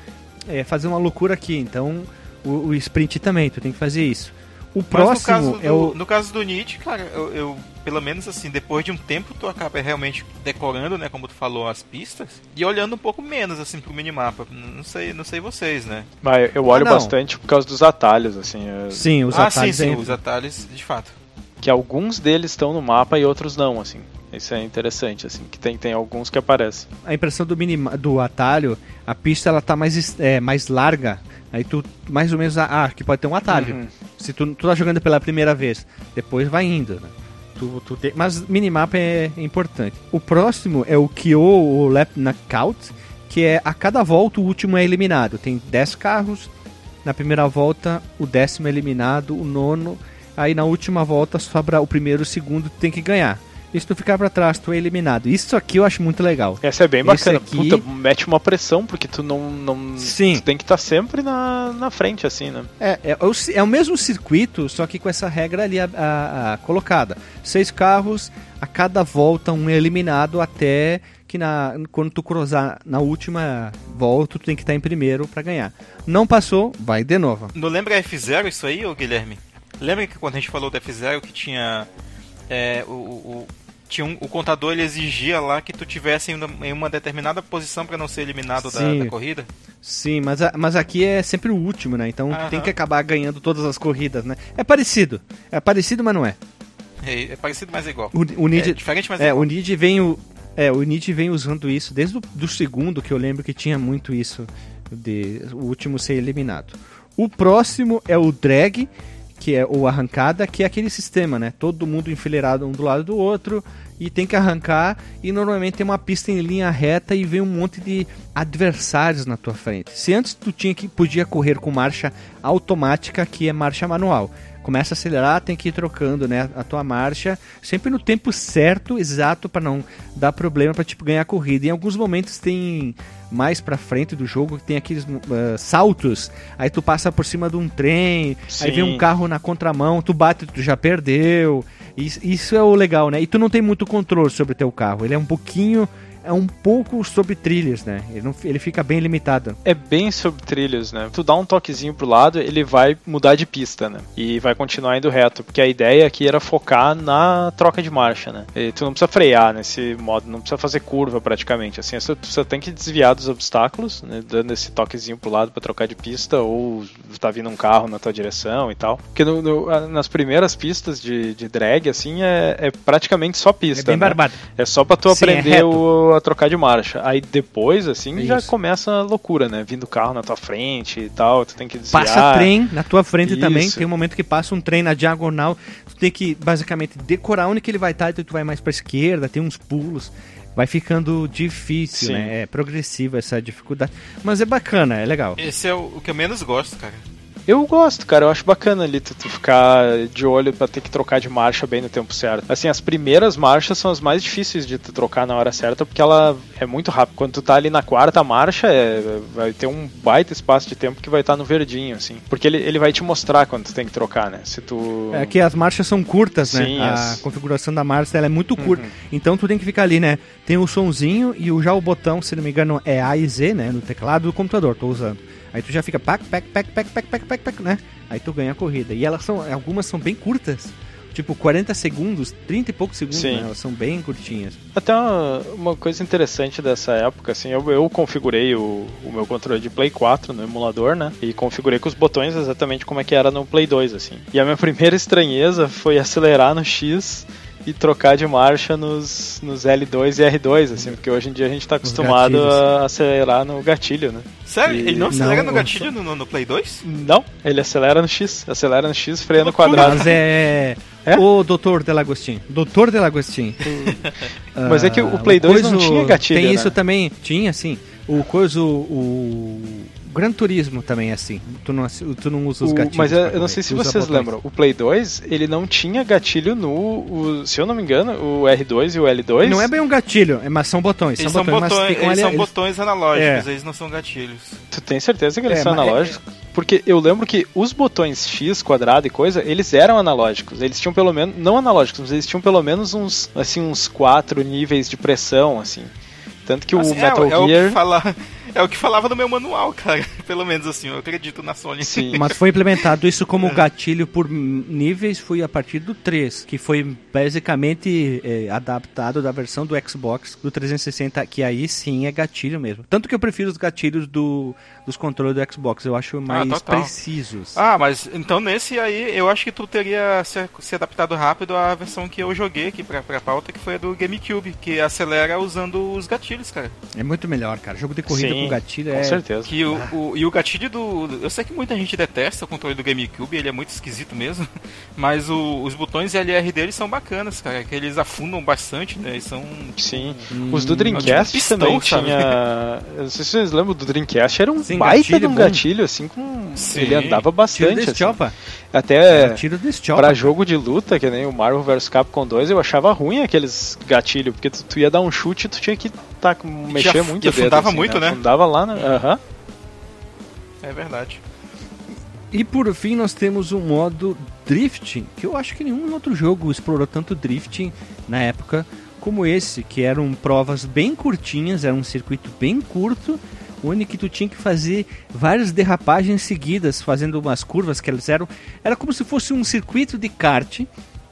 é, fazer uma loucura aqui. Então, o, o, sprint também, tu tem que fazer isso. O próximo é o. No caso do Nietzsche, cara, eu, eu pelo menos assim, depois de um tempo tu acaba realmente decorando, né, como tu falou, as pistas e olhando um pouco menos assim pro minimapa. Não sei, não sei vocês, né? Mas eu olho ah, bastante por causa dos atalhos, assim. Eu... Sim, os ah, atalhos. Sim, sim, os atalhos, de fato. Que alguns deles estão no mapa e outros não, assim. Isso é interessante, assim, que tem, tem alguns que aparecem. A impressão do, minima, do atalho, a pista ela tá mais, é, mais larga. Aí tu mais ou menos. Ah, que pode ter um atalho. Uhum. Se tu, tu tá jogando pela primeira vez, depois vai indo, né? Tu, tu tem, mas minimapa é importante. O próximo é o Kyo ou Lap Knockout, que é a cada volta o último é eliminado. Tem 10 carros, na primeira volta o décimo é eliminado, o nono, aí na última volta sobra o primeiro e o segundo tem que ganhar. E se tu ficar pra trás, tu é eliminado. Isso aqui eu acho muito legal. Essa é bem bacana. Aqui... Puta, mete uma pressão, porque tu não. não Sim. Tu tem que estar tá sempre na, na frente, assim, né? É, é, é, o, é o mesmo circuito, só que com essa regra ali a, a, a, colocada. Seis carros, a cada volta um é eliminado até que na, quando tu cruzar na última volta, tu tem que estar tá em primeiro para ganhar. Não passou, vai de novo. Não lembra F0 isso aí, ô Guilherme? Lembra que quando a gente falou do F0 que tinha é, o, o, tinha um, o contador ele exigia lá que tu tivesse em uma, em uma determinada posição para não ser eliminado da, da, corrida. Sim, mas, a, mas aqui é sempre o último, né? Então Aham. tem que acabar ganhando todas as corridas, né? É parecido. É parecido, mas não é. É, é parecido, mas é igual. O, o Nid, é diferente, mas é, é igual. O Nid vem o, é, o Nid vem usando isso desde o do segundo, que eu lembro que tinha muito isso, de o último ser eliminado. O próximo é o drag, que é o arrancada, que é aquele sistema, né? Todo mundo enfileirado um do lado do outro e tem que arrancar e normalmente tem uma pista em linha reta e vem um monte de adversários na tua frente. Se antes tu tinha que podia correr com marcha automática, que é marcha manual começa a acelerar, tem que ir trocando, né, a tua marcha, sempre no tempo certo, exato, para não dar problema para tipo ganhar a corrida. Em alguns momentos tem mais para frente do jogo que tem aqueles uh, saltos, aí tu passa por cima de um trem, Sim. aí vem um carro na contramão, tu bate, tu já perdeu. Isso, isso é o legal, né? E tu não tem muito controle sobre o teu carro. Ele é um pouquinho é um pouco sobre trilhas, né? Ele, não, ele fica bem limitado. É bem sobre trilhas, né? Tu dá um toquezinho pro lado, ele vai mudar de pista, né? E vai continuar indo reto, porque a ideia aqui era focar na troca de marcha, né? E tu não precisa frear nesse modo, não precisa fazer curva praticamente, assim, tu só tem que desviar dos obstáculos, né? Dando esse toquezinho pro lado para trocar de pista, ou tá vindo um carro na tua direção e tal. Porque no, no, nas primeiras pistas de, de drag, assim, é, é praticamente só pista. É bem né? barbado. É só pra tu Sim, é aprender é o a trocar de marcha. Aí depois, assim, Isso. já começa a loucura, né? Vindo carro na tua frente e tal, tu tem que desviar. Passa trem na tua frente Isso. também, tem um momento que passa um trem na diagonal, tu tem que basicamente decorar onde que ele vai estar, então tu vai mais pra esquerda, tem uns pulos. vai ficando difícil, Sim. né? É progressiva essa dificuldade. Mas é bacana, é legal. Esse é o, o que eu menos gosto, cara. Eu gosto, cara. Eu acho bacana ali tu, tu ficar de olho pra ter que trocar de marcha bem no tempo certo. Assim, as primeiras marchas são as mais difíceis de tu trocar na hora certa, porque ela é muito rápida. Quando tu tá ali na quarta marcha, é, vai ter um baita espaço de tempo que vai estar no verdinho, assim. Porque ele, ele vai te mostrar quando tu tem que trocar, né? Se tu. É que as marchas são curtas, né? Sim, a as- configuração da marcha ela é muito curta. Uhum. Então tu tem que ficar ali, né? Tem o sonzinho e o, já o botão, se não me engano, é A e Z, né? No teclado do computador, tô usando. Aí tu já fica pac, pac, pac, pac, pac, pac, pac, pac, né? Aí tu ganha a corrida. E elas são, algumas são bem curtas. Tipo, 40 segundos, 30 e poucos segundos, Sim. né? Elas são bem curtinhas. Até uma, uma coisa interessante dessa época, assim, eu, eu configurei o, o meu controle de Play 4 no emulador, né? E configurei com os botões exatamente como é que era no Play 2, assim. E a minha primeira estranheza foi acelerar no X e trocar de marcha nos, nos L2 e R2, assim, porque hoje em dia a gente tá acostumado gatilhos. a acelerar no gatilho, né? Sério? E- Ele não acelera Não, no gatilho no, no- no Play 2? Não, ele acelera no X, acelera no X, freia no loucura. quadrado. Mas é. É? O Doutor Delagostin. Doutor Delagostin. Mas é que o Play 2 não tinha gatilho, Tem né? isso também. Tinha, sim. O coisa, o. Gran Turismo também é assim. Tu não, tu não usa os O- gatilhos. mas eu, eu não sei se vocês botões. lembram, o Play 2 ele não tinha gatilho no. o- se eu não me engano, o R2 e o L2. Não é bem um gatilho, é- mas são botões. Eles são botões, mas botões, eles ali- são eles- botões analógicos, É. eles não são gatilhos. Tu tem certeza que eles É, são é- analógicos? Porque eu lembro que os botões X, quadrado e coisa, eles eram analógicos. Eles tinham pelo menos. Não analógicos, mas eles tinham pelo menos uns. Assim, uns quatro níveis de pressão, assim. Tanto que Assim, o é, Metal é o Gear. que fala, é o que falava no meu manual, cara. Pelo menos assim, eu acredito na Sony. Sim. Mas foi implementado isso como gatilho por níveis, foi a partir do 3, que foi basicamente eh, adaptado da versão do Xbox do 360, que aí sim é gatilho mesmo. Tanto que eu prefiro os gatilhos do, dos controles do Xbox, eu acho mais total. precisos. Ah, mas então nesse aí eu acho que tu teria se, se adaptado rápido à versão que eu joguei aqui pra, pra pauta, que foi a do GameCube, que acelera usando os gatilhos, cara. É muito melhor, cara. Jogo de corrida Sim, com gatilho Com é. certeza. Que o, o- e o gatilho do. Eu sei que muita gente detesta o controle do GameCube, ele é muito esquisito mesmo. Mas o- os botões LR deles são bacanas, cara. Que eles afundam bastante, né? Eles são. Sim. Hum, Os do Dreamcast tipo um pistão, também sabe? tinha. Eu não sei se vocês lembram do Dreamcast, era um Sim, baita gatilho de um bom. gatilho, assim, com. Sim. Ele andava Tiro bastante. assim. chopa. Até Tiro desse chopa. pra jogo de luta, que nem o Marvel vs Capcom 2, eu achava ruim aqueles gatilhos, porque tu, tu ia dar um chute e tu tinha que tá, muito e afundava assim, muito, né? Afundava lá, né? Aham. É verdade. E por fim nós temos o modo drifting, que eu acho que nenhum outro jogo explorou tanto drifting na época como esse, que eram provas bem curtinhas, era um circuito bem curto, onde que tu tinha que fazer várias derrapagens seguidas, fazendo umas curvas que elas eram, era como se fosse um circuito de kart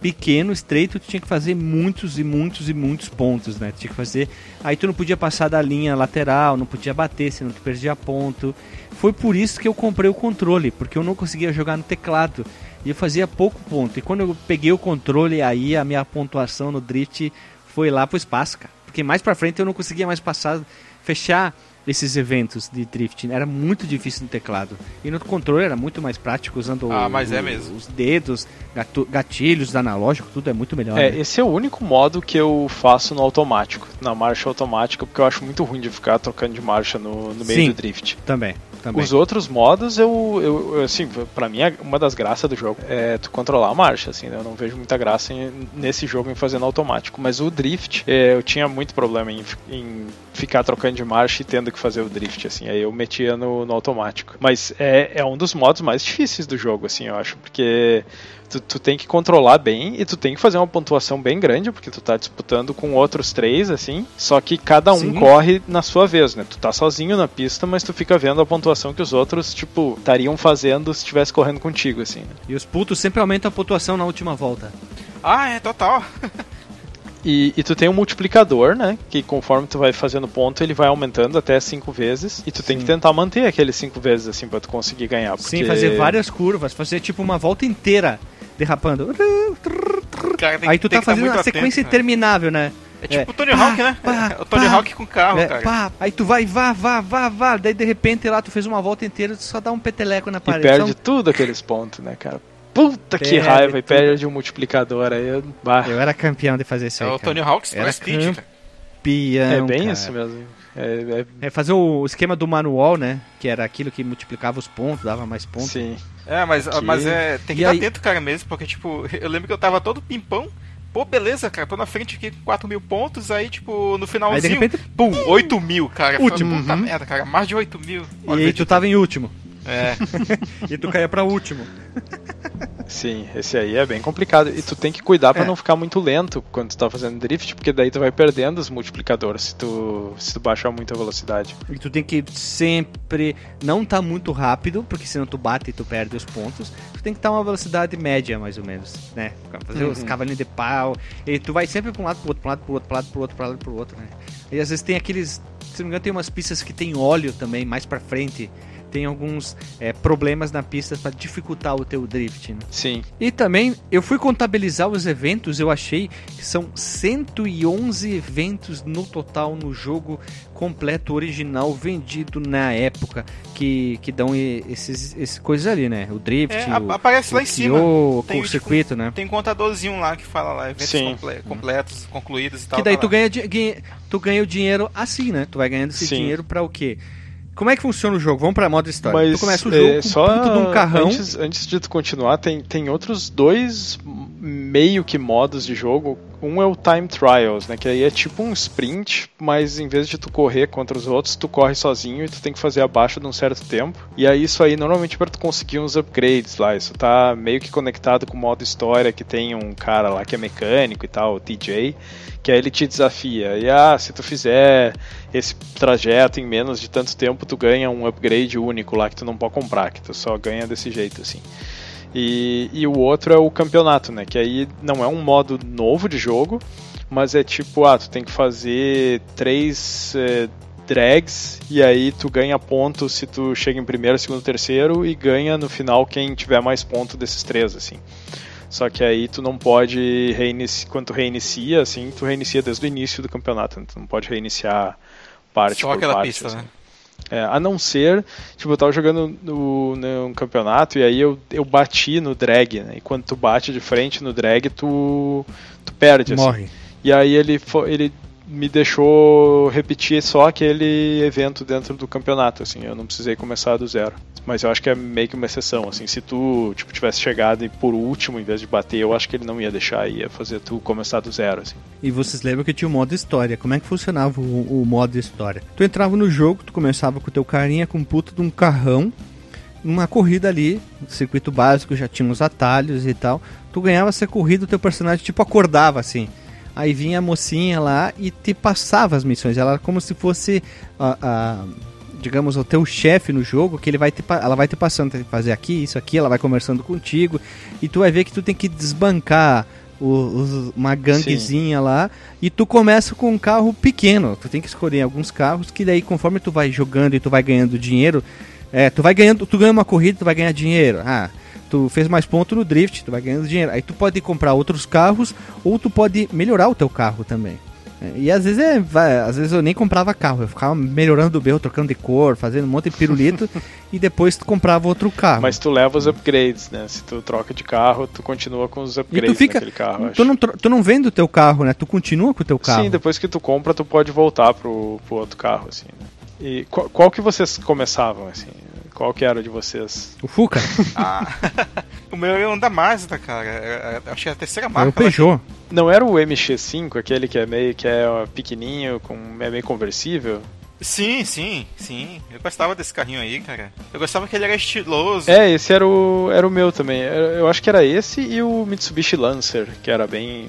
pequeno, estreito, tu tinha que fazer muitos e muitos e muitos pontos, né? Tu tinha que fazer, aí tu não podia passar da linha lateral, não podia bater, senão tu perdia ponto. Foi por isso que eu comprei o controle, porque eu não conseguia jogar no teclado. E eu fazia pouco ponto. E quando eu peguei o controle, aí a minha pontuação no drift foi lá pro espaço, cara. Porque mais pra frente eu não conseguia mais passar, fechar esses eventos de drifting. Era muito difícil no teclado. E no controle era muito mais prático, usando Ah, o- é o- os dedos, gato- gatilhos analógico, tudo é muito melhor. É, né? esse é o único modo que eu faço no automático, na marcha automática, porque eu acho muito ruim de ficar trocando de marcha no, no meio Sim. do drift. Também, também. Os outros modos, eu, eu, eu, assim, pra mim, uma das graças do jogo é tu controlar a marcha, assim, né? Eu não vejo muita graça em- nesse jogo em fazer no automático. Mas o drift, é, eu tinha muito problema em, em ficar trocando de marcha e tendo que fazer o drift, assim. Aí eu metia no, no automático. Mas é, é um dos modos mais difíceis do jogo, assim, eu acho, porque tu, tu tem que controlar bem e tu tem que fazer uma pontuação bem grande, porque tu tá disputando com outros três, assim. Só que cada um Sim. corre na sua vez, né? Tu tá sozinho na pista, mas tu fica vendo a pontuação que os outros, tipo, estariam fazendo se estivesse correndo contigo, assim. Né? E os putos sempre aumentam a pontuação na última volta. Ah, é total. E, e tu tem um multiplicador, né? Que conforme tu vai fazendo ponto, ele vai aumentando até cinco vezes. E tu tem Sim. que tentar manter aqueles cinco vezes, assim, pra tu conseguir ganhar. Sim, porque- fazer várias curvas, fazer tipo uma volta inteira derrapando. Cara, tem Aí tu tem tá fazendo uma sequência atento, interminável, né? É tipo É. o Tony Pá, Hawk, né? pá, É o Tony pá, Hawk com carro, É, cara. pá, aí tu vai, vá, vá, vá, vá. Daí de repente lá tu fez uma volta inteira, tu só dá um peteleco na E parede. perde Só tudo aqueles pontos, né, cara? Puta que raiva, e perde um multiplicador aí. eu- bah. Eu era campeão de fazer isso É aí. o cara. Tony Hawk Era Express Speed, cara. espião. É bem cara. isso mesmo. É, É fazer o esquema do manual, né? Que era aquilo que multiplicava os pontos, dava mais é, pontos. sim. É, mas, Que- mas é, tem que E estar aí- atento, cara, mesmo, porque, tipo, eu lembro que eu tava todo pimpão. Pô, beleza, cara, tô na frente aqui com 4 mil pontos, aí, tipo, no finalzinho, Aí de repente, pum, 8 mil, cara. Último. Puta Uhum. merda, cara, mais de 8 mil. e aí tu tava em último. É, E tu caía pra último. Sim, esse aí é bem complicado. E tu tem que cuidar pra É. não ficar muito lento quando tu tá fazendo drift, porque daí tu vai perdendo os multiplicadores se tu, se tu baixar muito a velocidade. E tu tem que sempre não tá muito rápido, porque senão tu bate e tu perde os pontos. Tu tem que estar uma velocidade média, mais ou menos, né? Fazer os Uhum. cavalinhos de pau. E tu vai sempre pra um lado, pro outro, pra um lado, pro outro, um lado, pro outro, um lado, pro outro, né? E às vezes tem aqueles... Se não me engano, tem umas pistas que tem óleo também, mais pra frente. Tem alguns é, problemas na pista pra dificultar o teu drift, né? Sim. E também, eu fui contabilizar os eventos, eu achei que são 111 eventos no total no jogo completo, original, vendido na época, que, que dão esses, esses coisas ali, né? O drift, É, o, aparece lá o em cima. CEO, Tem, o tipo, circuito, né? Tem um contadorzinho lá que fala lá, eventos Sim. completos, concluídos e tal. Que daí tá tu lá. ganha, tu ganha o dinheiro assim, né? Tu vai ganhando esse Sim. dinheiro pra o quê? Como é que funciona o jogo? Vamos pra modo história. Mas tu começa o é, jogo com só de um carrão. Antes, antes de tu continuar, tem, tem outros dois meio que modos de jogo. Um é o Time Trials, né? Que aí é tipo um sprint, mas em vez de tu correr contra os outros, tu corre sozinho e tu tem que fazer abaixo de um certo tempo. E aí isso aí normalmente para tu conseguir uns upgrades lá. Isso tá meio que conectado com o modo história que tem um cara lá que é mecânico e tal, o TJ, que aí ele te desafia. E ah, se tu fizer esse trajeto em menos de tanto tempo, tu ganha um upgrade único lá que tu não pode comprar, que tu só ganha desse jeito assim. E, e o outro é o campeonato, né? Que aí não é um modo novo de jogo, mas é tipo, ah, tu tem que fazer três eh, drags e aí tu ganha ponto se tu chega em primeiro, segundo, terceiro e ganha no final quem tiver mais ponto desses três, assim. Só que aí tu não pode reiniciar, quando tu reinicia, assim, tu reinicia desde o início do campeonato, né? tu não pode reiniciar parte Só por aquela parte, pista, assim. né? É, a não ser, tipo, eu tava jogando no, no campeonato e aí eu, eu bati no drag, né? E quando tu bate de frente no drag, tu, tu perde, assim. Morre. E aí ele, ele me deixou repetir só aquele evento dentro do campeonato, assim, eu não precisei começar do zero. Mas eu acho que é meio que uma exceção, assim, se tu, tipo, tivesse chegado e por último, em vez de bater, eu acho que ele não ia deixar, ia fazer tu começar do zero, assim. E vocês lembram que tinha o modo história. Como é que funcionava o, o modo história? Tu entrava no jogo, tu começava com o teu carinha com um puto de um carrão, numa corrida ali, circuito básico, já tinha os atalhos e tal. Tu ganhava essa corrida, o teu personagem tipo acordava assim. Aí vinha a mocinha lá e te passava as missões. Ela era como se fosse a, a- digamos, o teu chefe no jogo, que ele vai te, ela vai te passando, tem que fazer aqui, isso aqui, ela vai conversando contigo, e tu vai ver que tu tem que desbancar o- uma ganguezinha lá, e tu começa com um carro pequeno. Tu tem que escolher alguns carros que daí conforme tu vai jogando e tu vai ganhando dinheiro, é, tu vai ganhando, tu ganha uma corrida, tu vai ganhar dinheiro. Ah, tu fez mais ponto no drift, tu vai ganhando dinheiro. Aí tu pode comprar outros carros ou tu pode melhorar o teu carro também. É, E às vezes é, vai, às vezes eu nem comprava carro, eu ficava melhorando o meu, trocando de cor, fazendo um monte de pirulito e depois tu comprava outro carro. Mas tu leva os upgrades, né? Se tu troca de carro, tu continua com os e upgrades tu fica, naquele carro, acho. tu não, tu não vende o teu carro, né? Tu continua com o teu carro. Sim, depois que tu compra, tu pode voltar pro, pro outro carro, assim. né? E qual, qual que vocês começavam, assim? Qual que era de vocês? O Fuca Ah, o meu é um da Mazda, cara. É- é- Acho que é a terceira é o marca. Peugeot. Não era o MX5, aquele que é meio que é pequenininho, com, é meio conversível? Sim, sim, sim. Eu gostava desse carrinho aí, cara. Eu gostava que ele era estiloso. É, esse era o, era o meu também. Eu eu acho que era esse e o Mitsubishi Lancer, que era bem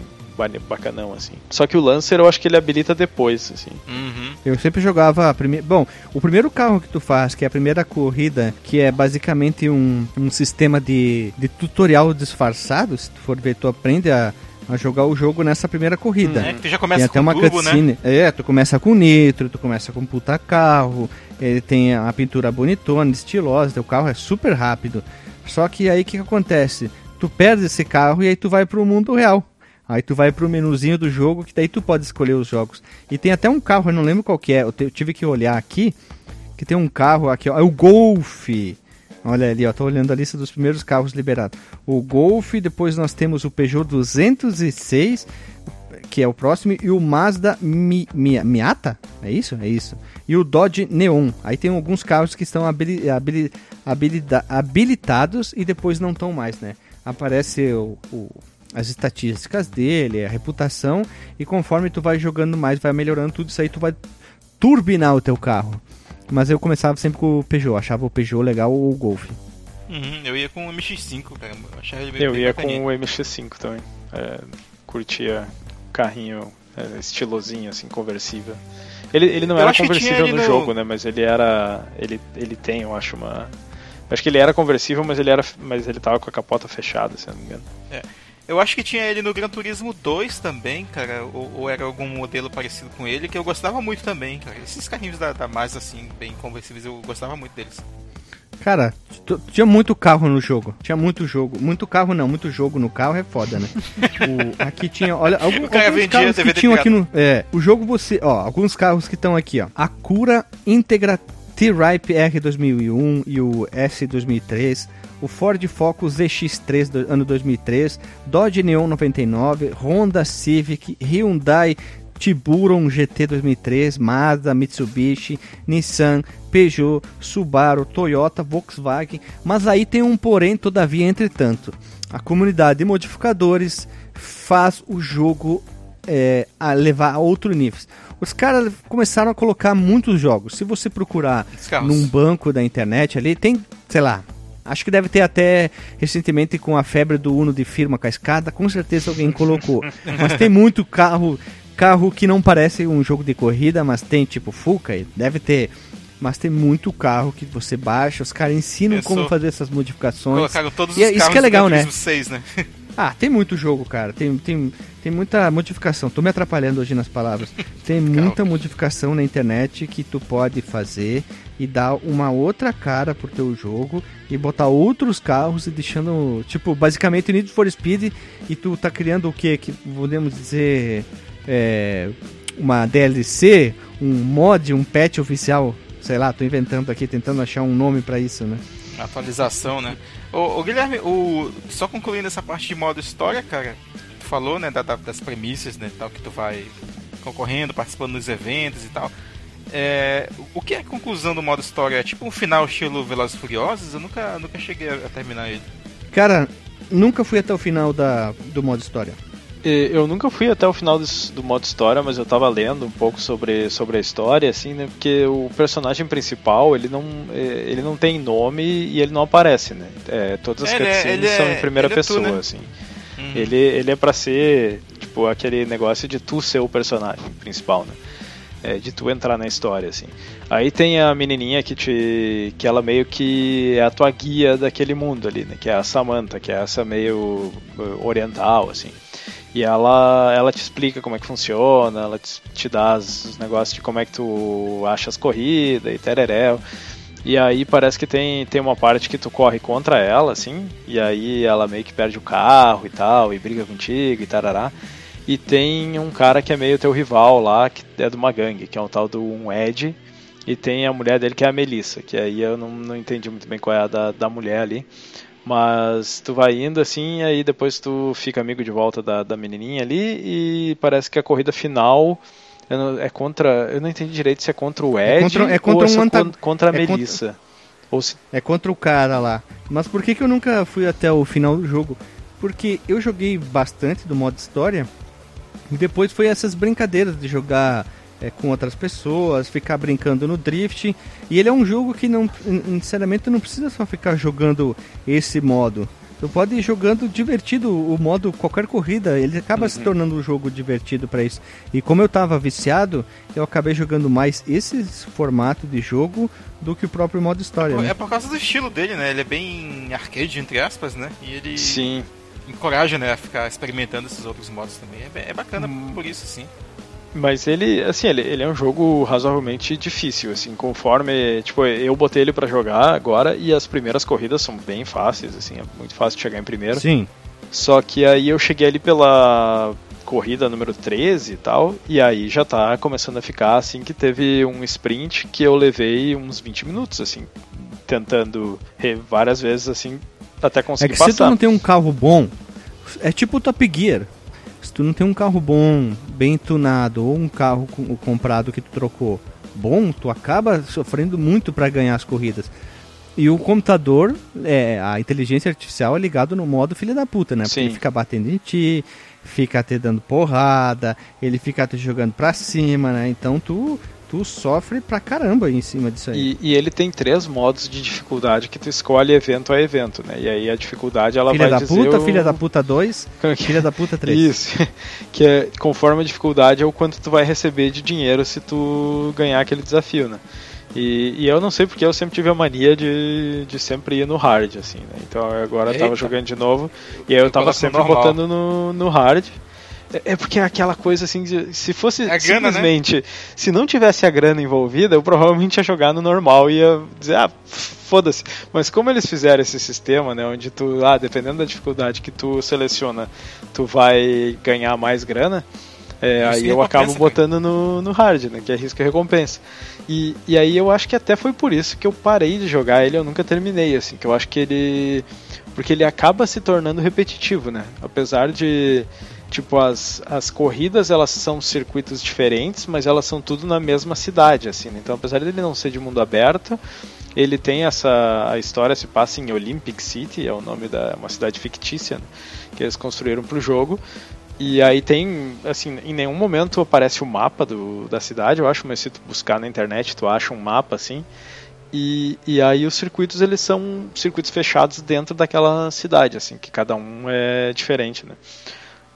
bacanão, assim. Só que o Lancer eu acho que ele habilita depois, assim. Uhum. Eu sempre jogava a primeira. Bom, o primeiro carro que tu faz, que é a primeira corrida, que é basicamente um, um sistema de, de tutorial disfarçado. Se tu for ver, tu aprende a, a jogar o jogo nessa primeira corrida. É que tu já Tem começa até com uma turbo, né? cutscene. É, tu começa com nitro, tu começa com puta carro, ele tem a pintura bonitona, estilosa, teu carro é super rápido. Só que aí o que, que acontece? Tu perde esse carro e aí tu vai pro mundo real. Aí tu vai pro menuzinho do jogo, que daí tu pode escolher os jogos. E tem até um carro, eu não lembro qual que é, eu, te- eu tive que olhar aqui, que tem um carro aqui, ó, é o Golf. Olha ali, ó, tô olhando a lista dos primeiros carros liberados. O Golf, depois nós temos o Peugeot 206, que é o próximo, e o Mazda Mi, Mi, Miata, é isso? É isso. E o Dodge Neon. Aí tem alguns carros que estão habili, habili, habilita, habilitados e depois não estão mais, né? Aparece o, o, as estatísticas dele, a reputação, e conforme tu vai jogando mais, vai melhorando tudo isso aí, tu vai turbinar o teu carro. Mas eu começava sempre com o Peugeot, achava o Peugeot legal ou o Golf. Uhum, eu ia com o MX5, cara. Eu, ele eu ia com o MX5 também. É, curtia carrinho é, estilosinho, assim, conversível. Ele, ele não eu era conversível no, no, jogo, né? Mas ele era. Ele, ele tem, eu acho, uma. Acho que ele era conversível, mas ele era. Mas ele tava com a capota fechada, se não me engano. É. Eu acho que tinha ele no Gran Turismo 2 também, cara, ou, ou, era algum modelo parecido com ele, que eu gostava muito também, cara. Esses carrinhos da, da Mazda, assim, bem conversíveis, eu gostava muito deles. Cara, tinha muito carro no jogo. Tinha muito jogo. Muito carro não, muito jogo no carro é foda, né? o, aqui tinha, olha, algum, alguns carros que tinham aqui no... É, o jogo você... Ó, alguns carros que estão aqui, ó. A Cura Integra T-Ripe R 2001 e o S 2003 o Ford Focus ZX3 do ano 2003, Dodge Neon 99, Honda Civic, Hyundai Tiburon GT 2003, Mazda, Mitsubishi, Nissan, Peugeot, Subaru, Toyota, Volkswagen, mas aí tem um porém, todavia, entretanto. A comunidade de modificadores faz o jogo é, a levar a outro nível. Os caras começaram a colocar muitos jogos. Se você procurar num banco da internet ali, tem, sei lá, Acho que deve ter até recentemente com a febre do Uno de firma com a escada, com certeza alguém colocou. Mas tem muito carro carro que não parece um jogo de corrida, mas tem tipo Fuca, deve ter. Mas tem muito carro que você baixa, os caras ensinam Pensou. como fazer essas modificações. Colocaram todos os é, isso que é legal, né? 6, né? Ah, tem muito jogo, cara. Tem, tem, tem muita modificação. Tô me atrapalhando hoje nas palavras. Tem muita modificação na internet que tu pode fazer e dar uma outra cara pro teu jogo e botar outros carros e deixando, tipo, basicamente Need for Speed e tu tá criando o que que podemos dizer é, uma DLC, um mod, um patch oficial, sei lá, tô inventando aqui, tentando achar um nome para isso, né? Atualização, né? Ô, ô, Guilherme, o, só concluindo essa parte de modo história, cara, tu falou, né, da, da, das premissas, né, tal, que tu vai concorrendo, participando dos eventos e tal. É, o que é a conclusão do modo história? É tipo um final estilo Velozes Furiosos? Eu nunca, nunca cheguei a terminar ele. Cara, nunca fui até o final da, do modo história. Eu nunca fui até o final do, do, modo história, mas eu tava lendo um pouco sobre, sobre a história, assim, né? Porque o personagem principal, ele não, é, ele não tem nome e ele não aparece, né? É, todas as é, cutscenes são é, em primeira pessoa, tu, né? assim. Uhum. Ele, ele é para ser, tipo, aquele negócio de tu ser o personagem principal, né? É, de tu entrar na história, assim. Aí tem a menininha que te. que ela meio que é a tua guia daquele mundo ali, né? Que é a Samantha, que é essa meio uh, oriental, assim. E ela, ela te explica como é que funciona, ela te, te dá os negócios de como é que tu acha as corridas e tereréu. E aí parece que tem, tem uma parte que tu corre contra ela, assim, e aí ela meio que perde o carro e tal, e briga contigo e tarará. E tem um cara que é meio teu rival lá, que é de uma gangue, que é um tal do um Ed, e tem a mulher dele que é a Melissa, que aí eu não, não entendi muito bem qual é a da, da mulher ali. Mas tu vai indo assim, aí depois tu fica amigo de volta da, da menininha ali e parece que a corrida final é contra. Eu não entendi direito se é contra o é Ed é contra, é contra ou um é contra a é Melissa. Contra, ou se... É contra o cara lá. Mas por que, que eu nunca fui até o final do jogo? Porque eu joguei bastante do modo história e depois foi essas brincadeiras de jogar é, com outras pessoas, ficar brincando no drift. E ele é um jogo que não, sinceramente, não precisa só ficar jogando esse modo. Tu pode ir jogando divertido o modo qualquer corrida, ele acaba uhum. se tornando um jogo divertido para isso. E como eu tava viciado, eu acabei jogando mais esse formato de jogo do que o próprio modo história. É por, né? é por causa do estilo dele, né? Ele é bem arcade, entre aspas, né? E ele Sim. Encoraja, né, a ficar experimentando esses outros modos também. É, é bacana hum. por isso, sim. Mas ele, assim, ele, ele é um jogo razoavelmente difícil, assim, conforme, tipo, eu botei ele para jogar agora e as primeiras corridas são bem fáceis, assim, é muito fácil de chegar em primeiro. Sim. Só que aí eu cheguei ali pela corrida número 13 e tal, e aí já tá começando a ficar assim que teve um sprint que eu levei uns 20 minutos, assim, tentando várias vezes, assim, até conseguir é que passar. Se tu não tem um carro bom, é tipo o Top Gear se tu não tem um carro bom, bem tunado, ou um carro com- comprado que tu trocou bom, tu acaba sofrendo muito para ganhar as corridas. E o computador, é, a inteligência artificial é ligado no modo filha da puta, né? Porque Sim. ele fica batendo em ti, fica te dando porrada, ele fica te jogando pra cima, né? Então tu, tu sofre pra caramba em cima disso aí. E, e ele tem três modos de dificuldade que tu escolhe evento a evento, né? E aí a dificuldade ela filha vai da dizer puta, o... filha da puta 2, filha da puta 3. Isso, que é conforme a dificuldade é o quanto tu vai receber de dinheiro se tu ganhar aquele desafio, né? E, e eu não sei porque eu sempre tive a mania de, de sempre ir no hard, assim, né? Então agora eu tava Eita. jogando de novo e aí eu tava sempre normal. botando no, no hard. É- porque é aquela coisa assim, de- se fosse É grana, né? simplesmente, se não tivesse a grana envolvida, eu provavelmente ia jogar no normal e ia dizer, ah, foda-se. Mas como eles fizeram esse sistema, né, onde tu, ah, dependendo da dificuldade que tu seleciona, tu vai ganhar mais grana, é, aí eu acabo botando no, no hard, né, que é risco e recompensa. E, e aí eu acho que até foi por isso que eu parei de jogar ele, eu nunca terminei, assim, que eu acho que ele... Porque ele acaba se tornando repetitivo, né? Apesar de tipo as, as corridas elas são circuitos diferentes mas elas são tudo na mesma cidade assim né? então apesar dele não ser de mundo aberto ele tem essa a história se passa em Olympic City é o nome da uma cidade fictícia né? que eles construíram para o jogo e aí tem assim em nenhum momento aparece o mapa do, da cidade eu acho mas se tu buscar na internet tu acha um mapa assim e, e aí os circuitos eles são circuitos fechados dentro daquela cidade assim que cada um é diferente né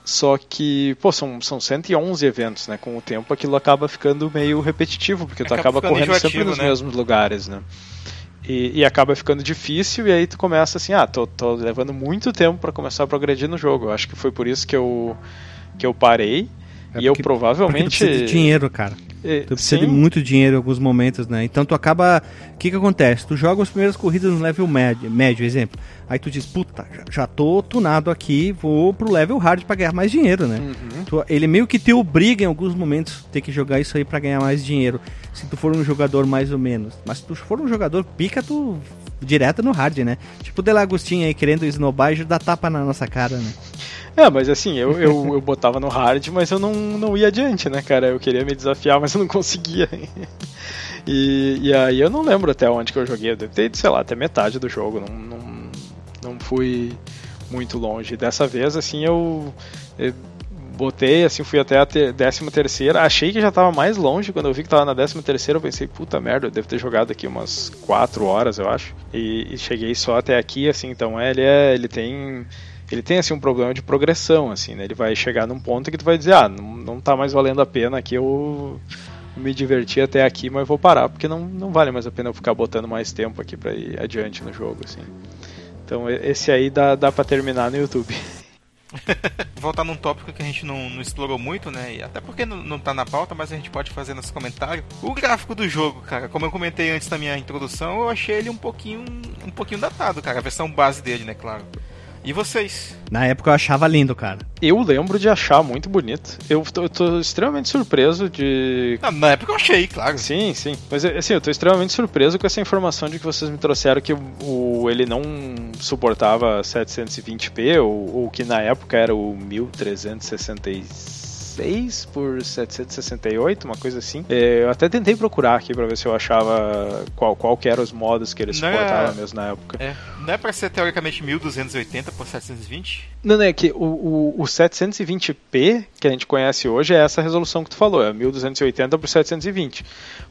só que, pô, são, são 111 eventos, né? Com o tempo aquilo acaba ficando meio repetitivo, porque tu Acaba correndo sempre nos né? mesmos lugares, né? E, e acaba ficando difícil, e aí tu começa assim, ah, tô, tô levando muito tempo para começar a progredir no jogo. Eu acho que foi por isso que eu, que eu parei. É e eu porque- Porque tu provavelmente. precisa de dinheiro, cara. Eh, Tu precisa sim, de muito dinheiro em alguns momentos, né? Então tu acaba. O que que acontece? Tu joga as primeiras corridas no level médio, médio exemplo. Aí tu diz, puta, já, já tô tunado aqui, vou pro level hard pra ganhar mais dinheiro, né? Uhum. Tu- ele meio que te obriga em alguns momentos a ter que jogar isso aí pra ganhar mais dinheiro. Se tu for um jogador mais ou menos. Mas se tu for um jogador pica, tu direto no hard, né? Tipo o Delagostinho aí querendo esnobar e dar tapa na nossa cara, né? É, mas assim, eu, eu, eu botava no hard, mas eu não, não ia adiante, né, cara? Eu queria me desafiar, mas eu não conseguia. E, e aí eu não lembro até onde que eu joguei. Eu devo ter sei lá, até metade do jogo. Não, não, não fui muito longe. Dessa vez, assim, eu, eu botei, assim, fui até a ter, décima terceira. Achei que já tava mais longe. Quando eu vi que tava na décima terceira, eu pensei, puta merda, eu devo ter jogado aqui umas 4 horas, eu acho. E, e cheguei só até aqui, assim, então é, ele é. Ele tem. Ele tem assim um problema de progressão, assim, né? Ele vai chegar num ponto que tu vai dizer, ah, não, não tá mais valendo a pena aqui eu me diverti até aqui, mas vou parar, porque não, não vale mais a pena eu ficar botando mais tempo aqui pra ir adiante no jogo, assim. Então esse aí dá, dá pra terminar no YouTube. Voltar num tópico que a gente não, não explorou muito, né? E até porque não, não tá na pauta, mas a gente pode fazer nesse comentário. O gráfico do jogo, cara, como eu comentei antes na minha introdução, eu achei ele um pouquinho um pouquinho datado, cara. A versão base dele, né, claro. E vocês? Na época eu achava lindo, cara. Eu lembro de achar muito bonito. Eu tô, eu tô extremamente surpreso de Ah, na época eu achei, claro. Sim, sim. Mas assim, eu tô extremamente surpreso com essa informação de que vocês me trouxeram que o, ele não suportava 720p, ou, ou que na época era o 1366 por 768, uma coisa assim. É, eu até tentei procurar aqui pra ver se eu achava qual, qual que eram os modos que ele Não é- suportava mesmo na época. É, não é pra ser teoricamente 1280 por 720? Não, não, é que o, o, o 720p que a gente conhece hoje é essa resolução que tu falou, é 1280 por 720.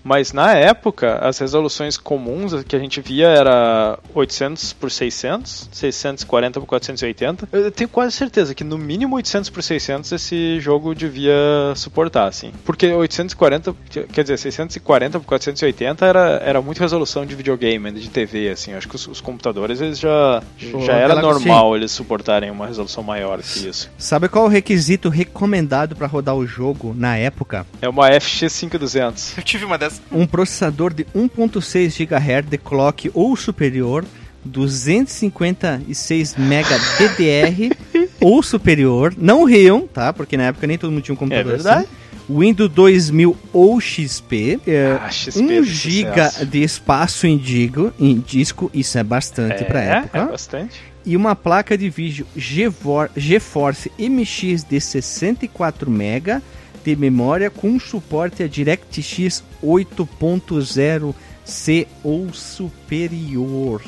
Mas na época, as resoluções comuns que a gente via era 800 por 600, 640 por 480. Eu tenho quase certeza que no mínimo 800 por 600 esse jogo devia suportar, assim. Porque 840, quer dizer, 640 por 480 era, era muito resolução de videogame, de TV, assim. Acho que os, os computadores eles já, já era Galaxy. normal eles suportarem uma resolução maior que isso. Sabe qual é o requisito recomendado pra rodar o jogo na época? É uma FX 5200. Eu tive uma dessas. Um processador de 1.6 GHz de clock ou superior, 256 MB DDR ou superior, não Radeon, tá? Porque na época nem todo mundo tinha um computador É verdade. assim. Windows 2000 ou XP, é, Ah, XP 1 do GB de espaço em, digo, em disco, isso é bastante pra é, época. é bastante. e uma placa de vídeo GeForce MX de 64 MB de memória com suporte a DirectX 8.0C ou superior.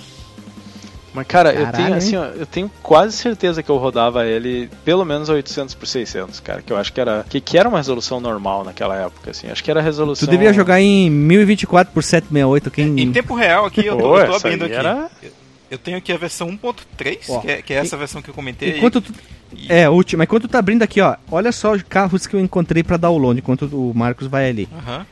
Mas cara, Caralho, eu tenho assim, ó, eu tenho quase certeza que eu rodava ele pelo menos 800 por 600, cara, que eu acho que era que, que era uma resolução normal naquela época, assim. Acho que era a resolução Tu devia jogar em 1024 por 768, quem Em tempo real aqui eu tô, eu tô abrindo aqui. Era... Eu tenho aqui a versão 1.3, que, é, que é essa e, versão que eu comentei. Enquanto tu, é, última. Enquanto tu tá abrindo aqui, ó, olha só os carros que eu encontrei para download, enquanto o Marcos vai ali. Uhum.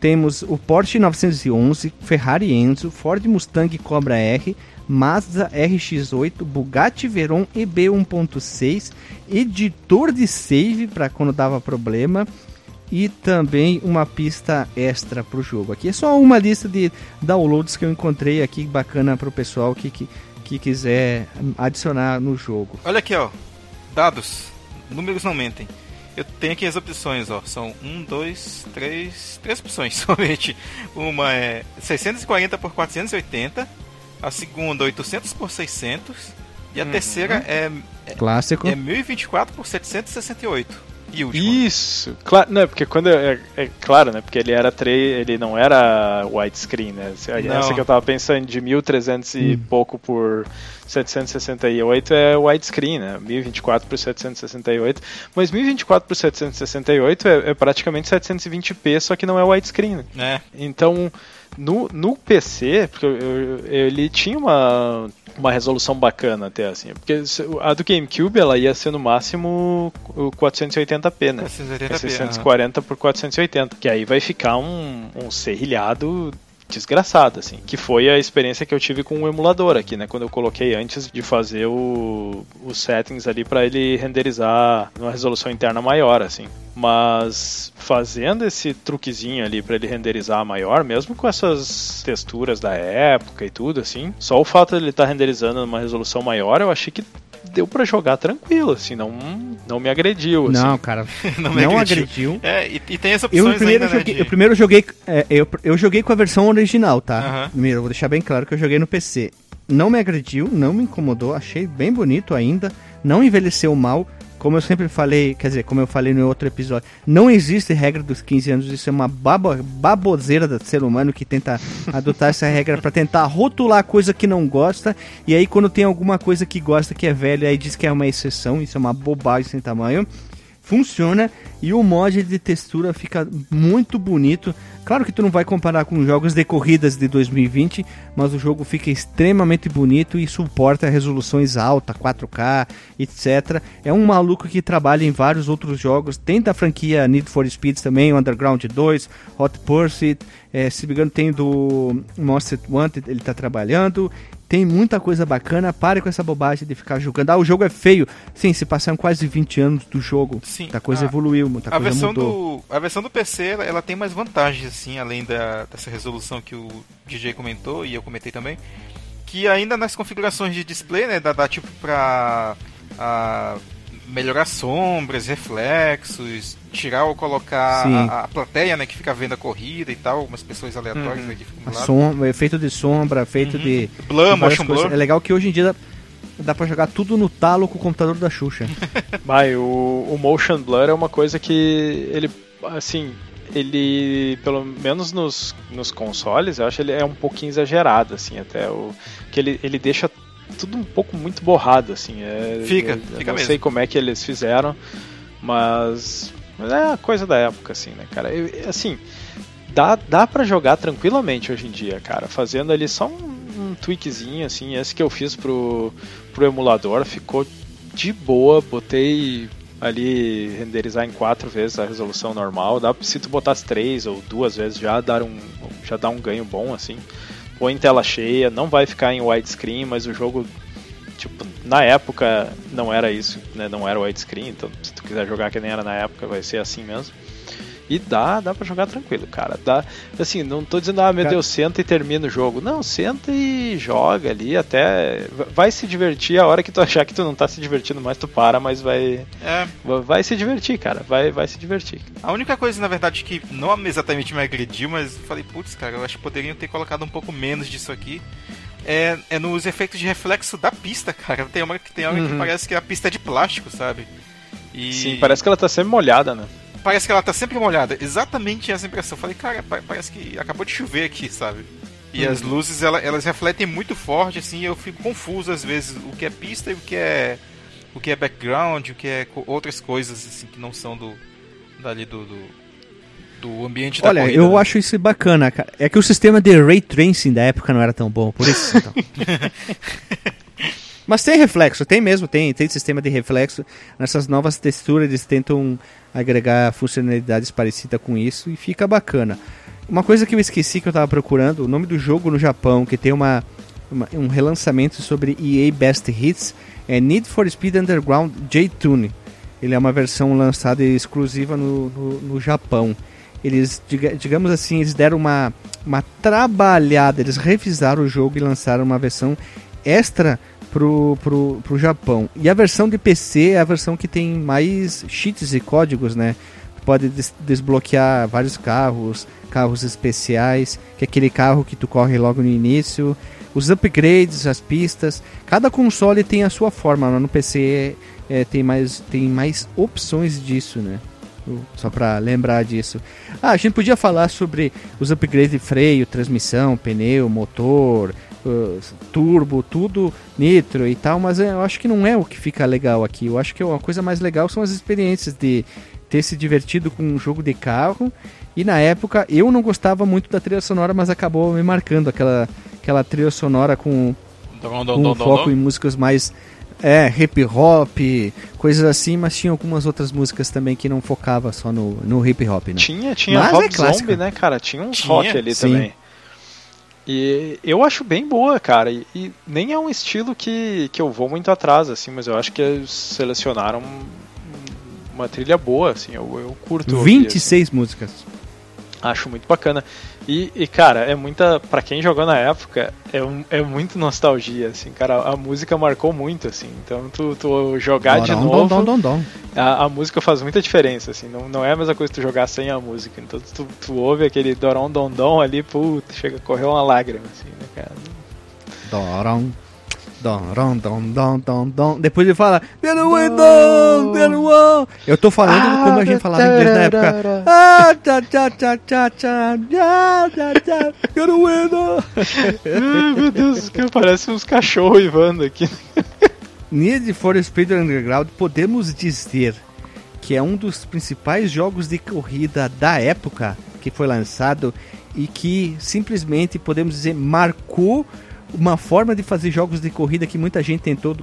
Temos o Porsche 911, Ferrari Enzo, Ford Mustang Cobra R, Mazda RX-8, Bugatti Veyron EB 1.6, editor de save para quando dava problema e também uma pista extra para o jogo. Aqui é só uma lista de downloads que eu encontrei aqui bacana para o pessoal que, que, que quiser adicionar no jogo. Olha aqui, ó, dados, números não mentem. Eu tenho aqui as opções, ó. São um, dois, três, três opções somente. Uma é 640 por 480 a segunda 800 por 600 e a uhum. terceira é, é clássico é 1024 por 768. E última. Isso, claro, não, porque quando é, é, claro, né, porque ele era 3, ele não era widescreen, né? Não. Essa que eu tava pensando de 1300 hum. e pouco por 768 é widescreen, né? 1024 por 768, mas 1024 por 768 é, é praticamente 720p, só que não é widescreen. Né? É. Então, no, no PC, porque eu, eu, ele tinha uma, uma resolução bacana até assim, porque a do GameCube ela ia ser no máximo 480p, né? 480p, é 640 por 480, que aí vai ficar um, um serrilhado desgraçada, assim. Que foi a experiência que eu tive com o emulador aqui, né? Quando eu coloquei antes de fazer o, os settings ali para ele renderizar numa resolução interna maior, assim. Mas fazendo esse truquezinho ali para ele renderizar maior, mesmo com essas texturas da época e tudo, assim, só o fato de ele estar tá renderizando numa resolução maior, eu achei que deu para jogar tranquilo, assim, não, não me agrediu. Assim. Não, cara, não, me não agrediu. agrediu. É, e, e, tem essa opção eu primeiro ainda, né, joguei, né, de... Eu primeiro joguei, é, eu, eu joguei com a versão original, tá? Uhum. Primeiro, vou deixar bem claro que eu joguei no PC. Não me agrediu, não me incomodou, achei bem bonito ainda, não envelheceu mal como eu sempre falei, quer dizer, como eu falei no outro episódio, não existe regra dos 15 anos, isso é uma babo, baboseira do ser humano que tenta adotar essa regra para tentar rotular coisa que não gosta, e aí quando tem alguma coisa que gosta que é velha, aí diz que é uma exceção, isso é uma bobagem sem tamanho. Funciona e o mod de textura fica muito bonito. Claro que tu não vai comparar com jogos de corridas de 2020, mas o jogo fica extremamente bonito e suporta resoluções altas, 4K, etc. É um maluco que trabalha em vários outros jogos. Tem da franquia Need for Speed também, Underground 2, Hot Pursuit, é, se me engano tem do Monster Wanted, ele está trabalhando. Tem muita coisa bacana, pare com essa bobagem de ficar jogando. Ah, o jogo é feio. Sim, se passaram quase 20 anos do jogo. Sim. Muita coisa a, evoluiu, muita a coisa versão mudou. Do, a versão do PC, ela, ela tem mais vantagens, assim, além da, dessa resolução que o DJ comentou e eu comentei também. Que ainda nas configurações de display, né, dá, dá tipo pra... A, melhorar sombras, reflexos, tirar ou colocar a, a, plateia, né, que fica vendo a corrida e tal, algumas pessoas aleatórias uhum. aí Sombra, efeito de sombra, feito uhum. de motion blur. É legal que hoje em dia dá, dá pra jogar tudo no talo com o computador da Xuxa. Vai, o, o motion blur é uma coisa que ele assim, ele pelo menos nos, nos consoles, eu acho que ele é um pouquinho exagerado assim, até o que ele, ele deixa tudo um pouco muito borrado, assim. É, fica, eu, fica eu não mesmo. sei como é que eles fizeram, mas, mas é a coisa da época, assim, né, cara? Eu, assim, dá, dá para jogar tranquilamente hoje em dia, cara. Fazendo ali só um, um tweakzinho, assim, esse que eu fiz pro, pro emulador, ficou de boa, botei ali renderizar em quatro vezes a resolução normal. Dá se tu botar três ou duas vezes já dar um já dá um ganho bom assim ou em tela cheia, não vai ficar em widescreen, mas o jogo, tipo, na época não era isso, né? Não era widescreen, então se tu quiser jogar que nem era na época, vai ser assim mesmo. E dá, dá pra jogar tranquilo, cara. Dá, assim, não tô dizendo, ah, meu cara... Deus, senta e termina o jogo. Não, senta e joga ali até. Vai se divertir a hora que tu achar que tu não tá se divertindo mais, tu para, mas vai. É. Vai se divertir, cara. Vai, vai se divertir. A única coisa, na verdade, que não exatamente me agrediu, mas falei, putz, cara, eu acho que poderiam ter colocado um pouco menos disso aqui é, é nos efeitos de reflexo da pista, cara. Tem uma, tem uma uhum. que parece que a pista é de plástico, sabe? E... Sim, parece que ela tá sempre molhada, né? Parece que ela tá sempre molhada. Exatamente essa impressão. Falei, cara, parece que acabou de chover aqui, sabe? E uhum. as luzes, elas, elas refletem muito forte, assim, eu fico confuso às vezes o que é pista e o que é o que é background, o que é outras coisas assim que não são do dali do, do, do ambiente da Olha, corrida, eu né? acho isso bacana, cara. É que o sistema de ray tracing da época não era tão bom, por isso então. Mas tem reflexo, tem mesmo, tem, tem sistema de reflexo. Nessas novas texturas eles tentam agregar funcionalidades parecidas com isso e fica bacana. Uma coisa que eu esqueci que eu estava procurando, o nome do jogo no Japão, que tem uma, uma, um relançamento sobre EA Best Hits, é Need for Speed Underground J-Tune. Ele é uma versão lançada exclusiva no, no, no Japão. Eles, digamos assim, eles deram uma, uma trabalhada, eles revisaram o jogo e lançaram uma versão extra pro, pro, pro Japão. E a versão de PC é a versão que tem mais cheats e códigos, né? Pode des desbloquear vários carros, carros especiais, que é aquele carro que tu corre logo no início, os upgrades, as pistas. Cada console tem a sua forma, no PC é, tem, mais, tem mais opções disso, né? Só para lembrar disso. Ah, a gente podia falar sobre os upgrades de freio, transmissão, pneu, motor, uh, turbo, tudo nitro e tal, mas eu acho que não é o que fica legal aqui. Eu acho que a coisa mais legal são as experiências de ter se divertido com um jogo de carro. E na época eu não gostava muito da trilha sonora, mas acabou me marcando aquela, aquela trilha sonora com, com um foco em músicas mais é, hip hop, coisas assim, mas tinha algumas outras músicas também que não focava só no, no hip hop, né? Tinha, tinha mas Rock é Zombie, né, cara? Tinha um tinha, rock ali sim. também. E eu acho bem boa, cara. E, e, nem é um estilo que, que eu vou muito atrás, assim, mas eu acho que eles selecionaram uma trilha boa, assim, eu, eu curto. 26 ouvir, assim. músicas. Acho muito bacana. E, e, cara, é muita. para quem jogou na época, é, um, é muito nostalgia, assim, cara. A, música marcou muito, assim. Então, tu, tu jogar de novo. Dom, dom, dom, a, a, música faz muita diferença, assim. Não, não é a mesma coisa tu jogar sem a música. Então, tu, tu ouve aquele Doron Dom Dom ali, puta, chega a correr uma lágrima, assim, né, cara? Doron. Dom, dom, dom, dom, dom, dom. Depois ele fala, Get away, dom, get away. Eu tô falando ah, como a gente falava inglês na época. Ah, tcha, tcha, tcha, tcha, tcha, tcha, tcha, meu Deus, que parece uns cachorros ivando aqui. Need for Speed Underground, podemos dizer que é um dos principais jogos de corrida da época que foi lançado e que simplesmente podemos dizer marcou uma forma de fazer jogos de corrida que muita gente tentou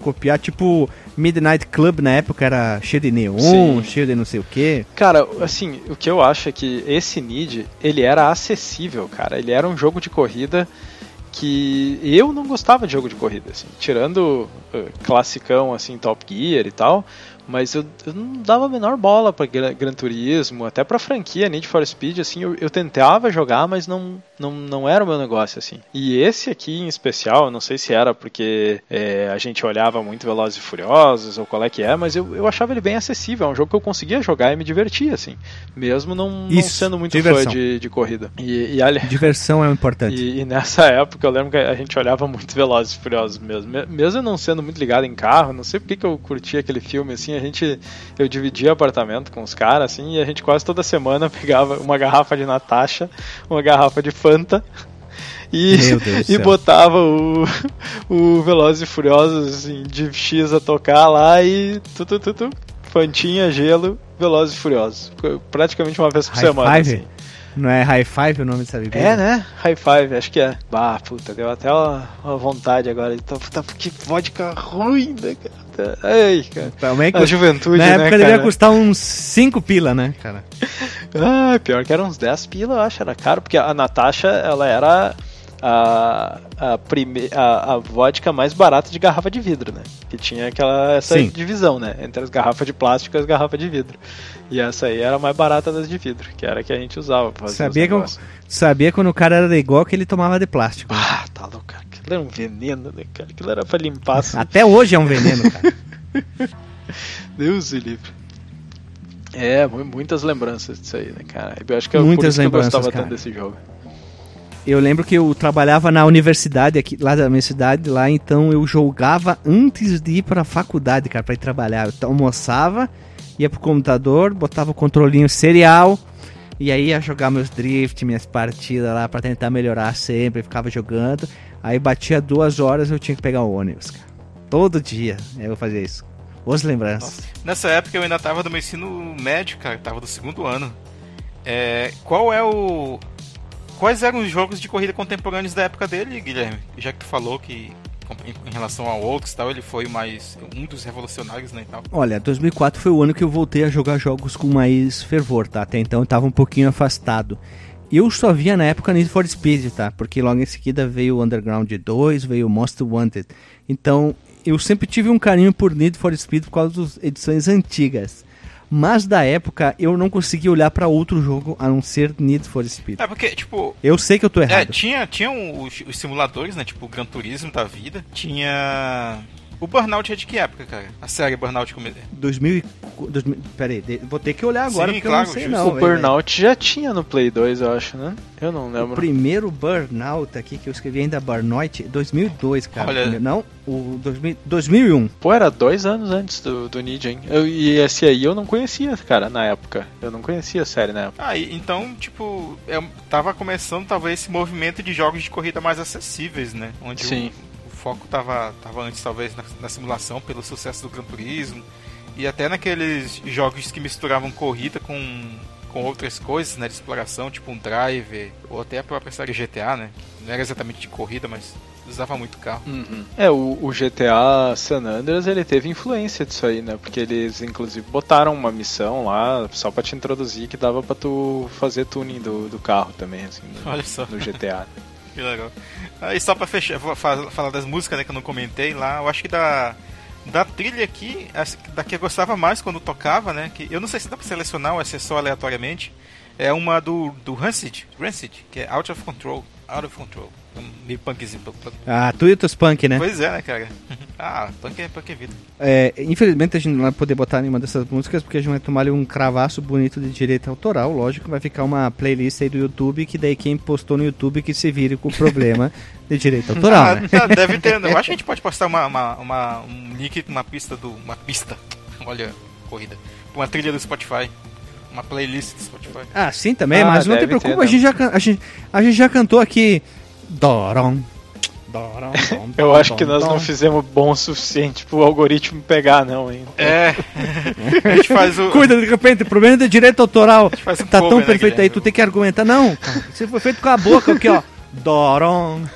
copiar, tipo Midnight Club na época era cheio de neon, Sim. cheio de não sei o que. Cara, assim, o que eu acho é que esse Need, ele era acessível, cara. Ele era um jogo de corrida que eu não gostava de jogo de corrida, assim, tirando uh, classicão assim, Top Gear e tal, mas eu, eu, não dava a menor bola para Gran Turismo, até para franquia Need for Speed, assim, eu, eu, tentava jogar, mas não, não, não era o meu negócio, assim. E esse aqui em especial, não sei se era porque é, a gente olhava muito Velozes e Furiosos ou qual é que é, mas eu, eu achava ele bem acessível, é um jogo que eu conseguia jogar e me divertia, assim, mesmo não, não sendo muito diversão. fã de, de corrida. E, e ali, diversão é importante. E, e, nessa época eu lembro que a gente olhava muito Velozes e Furiosos mesmo, mesmo não sendo muito ligado em carro, não sei porque que eu curtia aquele filme, assim, a gente eu dividia apartamento com os caras assim e a gente quase toda semana pegava uma garrafa de Natasha, uma garrafa de Fanta e, e botava o, o Velozes e Furiosos assim, de X a tocar lá e tu, tu, tu, tu Fantinha, gelo, Velozes e Furiosos. Praticamente uma vez por High semana. Five? Assim. Não é High Five o nome dessa bebida? É, né? High Five, acho que é. Bah, puta, deu até uma, uma vontade agora. Então, puta, que vodka ruim, né, cara? Ai, cara. Também a juventude, Na né, época devia custar uns 5 pila, né, cara? ah, pior que era uns 10 pila, eu acho. Era caro, porque a Natasha, ela era a, a, prime, a, a vodka mais barata de garrafa de vidro, né? Que tinha aquela essa Sim. divisão, né? Entre as garrafas de plástico e as garrafas de vidro. E essa aí era a mais barata das de vidro, que era a que a gente usava pra fazer sabia, que sabia quando o cara era igual que ele tomava de plástico. Ah, tá louco, cara. Aquilo era um veneno, né, cara? Aquilo era pra limpar. Assim. Até hoje é um veneno, cara. Deus me livre. É, muitas lembranças disso aí, né, cara? Eu acho que é muitas por isso que eu gostava cara. tanto desse jogo. Eu lembro que eu trabalhava na universidade aqui, lá da minha cidade, lá então eu jogava antes de ir pra faculdade, cara, pra ir trabalhar. Eu almoçava, ia pro computador, botava o controlinho serial e aí ia jogar meus drift, minhas partidas lá pra tentar melhorar sempre, ficava jogando. Aí batia duas horas eu tinha que pegar o ônibus, cara. Todo dia eu fazia isso. Boas lembranças. Nossa. Nessa época eu ainda tava do meu ensino médio, cara, tava do segundo ano. É, qual é o. Quais eram os jogos de corrida contemporâneos da época dele, Guilherme? Já que tu falou que em relação a outros tal, ele foi mais um dos revolucionários, né, e tal. Olha, 2004 foi o ano que eu voltei a jogar jogos com mais fervor, tá? Até então eu tava um pouquinho afastado. Eu só via na época Need for Speed, tá? Porque logo em seguida veio o Underground 2, veio o Most Wanted. Então, eu sempre tive um carinho por Need for Speed por causa das edições antigas. Mas da época eu não conseguia olhar para outro jogo a não ser Need for Speed. É porque, tipo. Eu sei que eu tô errado. É, tinha, tinha os, os simuladores, né? Tipo, o Gran Turismo da vida. Tinha o Burnout é de que época, cara? A série Burnout como 2000, 2000 Peraí, vou ter que olhar agora Sim, porque claro, eu não sei não. O Burnout já tinha no Play 2, eu acho, né? Eu não lembro. O primeiro Burnout aqui que eu escrevi ainda Burnout, 2002, cara. Olha... Não, o 2000, 2001. Pô, era dois anos antes do, do Need, hein? Eu, e esse aí eu não conhecia, cara, na época. Eu não conhecia a série na época. Ah, então, tipo, eu tava começando talvez esse movimento de jogos de corrida mais acessíveis, né? Onde Sim. O foco tava, tava antes, talvez, na, na simulação, pelo sucesso do Gran Turismo. E até naqueles jogos que misturavam corrida com, com outras coisas, né? De exploração, tipo um driver, ou até a própria série GTA, né? Não era exatamente de corrida, mas usava muito carro. Uhum. É, o, o, GTA San Andreas, ele teve influência disso aí, né? Porque eles, inclusive, botaram uma missão lá, só pra te introduzir, que dava pra tu fazer tuning do, do carro também, assim, no, Olha só. no GTA. Que legal. Aí só pra fechar, vou falar das músicas né, que eu não comentei lá, eu acho que da, da trilha aqui, da que eu gostava mais quando tocava, né? Que eu não sei se dá pra selecionar ou é só aleatoriamente. É uma do, do Rancid, Rancid, que é Out of Control. Out of Control. Meio punkzinho. Ah, tu e os punk, né? Pois é, né, cara? Ah, punk é, punk é vida. É, infelizmente a gente não vai poder botar nenhuma dessas músicas porque a gente vai tomar ali um cravaço bonito de direito autoral. Lógico, vai ficar uma playlist aí do YouTube que daí quem postou no YouTube que se vire com o problema de direito autoral. Ah, né? Deve ter. Eu acho que a gente pode postar uma, uma, uma um link, uma pista do. Uma pista. Olha, corrida. Uma trilha do Spotify uma playlist do Spotify. Ah, sim também, ah, mas não te preocupe, ter, a, gente já, a, gente, a gente já cantou aqui Doron. Eu acho que nós não fizemos bom o suficiente pro algoritmo pegar, não, hein? É. a gente faz o. Cuida, de repente, problema de direito autoral. Um tá tão né, perfeito né, aí, tu tem que argumentar. Não, você foi feito com a boca aqui, ó. Doron.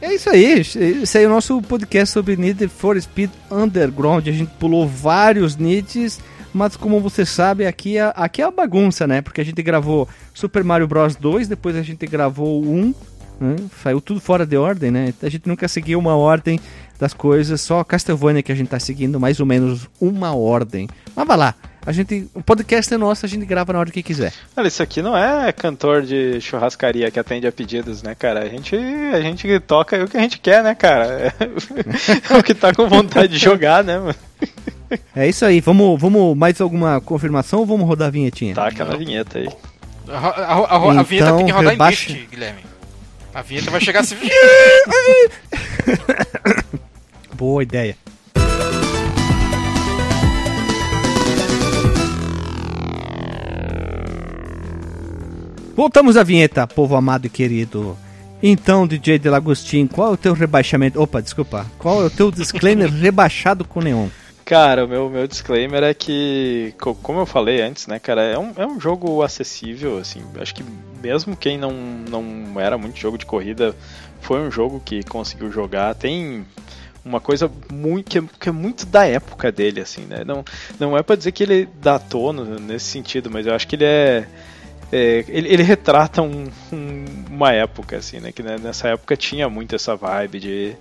É isso aí, esse aí é o nosso podcast sobre Need for Speed Underground. A gente pulou vários Needs mas como você sabe, aqui é, aqui é a bagunça, né? Porque a gente gravou Super Mario Bros 2, depois a gente gravou o 1, né? saiu tudo fora de ordem, né? A gente nunca seguiu uma ordem das coisas, só Castlevania que a gente tá seguindo mais ou menos uma ordem. Mas vai lá, a gente, o podcast é nosso, a gente grava na hora que quiser. Olha, isso aqui não é cantor de churrascaria que atende a pedidos, né, cara? A gente, a gente toca o que a gente quer, né, cara? É, o que tá com vontade de jogar, né, mano? É isso aí. Vamos, vamos mais alguma confirmação ou vamos rodar a vinhetinha? Tá, aquela vinheta aí. A, a, a, a então, vinheta tem que rodar rebaixa... em drift, Guilherme. A vinheta vai chegar assim. Boa ideia. Voltamos à vinheta, povo amado e querido. Então, DJ Delagostin, qual é o teu rebaixamento? Opa, desculpa. Qual é o teu disclaimer rebaixado com neon? Cara, o meu, meu disclaimer é que, como eu falei antes, né, cara, é um, é um jogo acessível, assim, acho que mesmo quem não, não era muito jogo de corrida, foi um jogo que conseguiu jogar, tem uma coisa muito, que, é, que é muito da época dele, assim, né, não, não é para dizer que ele datou nesse sentido, mas eu acho que ele é, é ele, ele, retrata um, um, uma época, assim, né, que né, nessa época tinha muito essa vibe de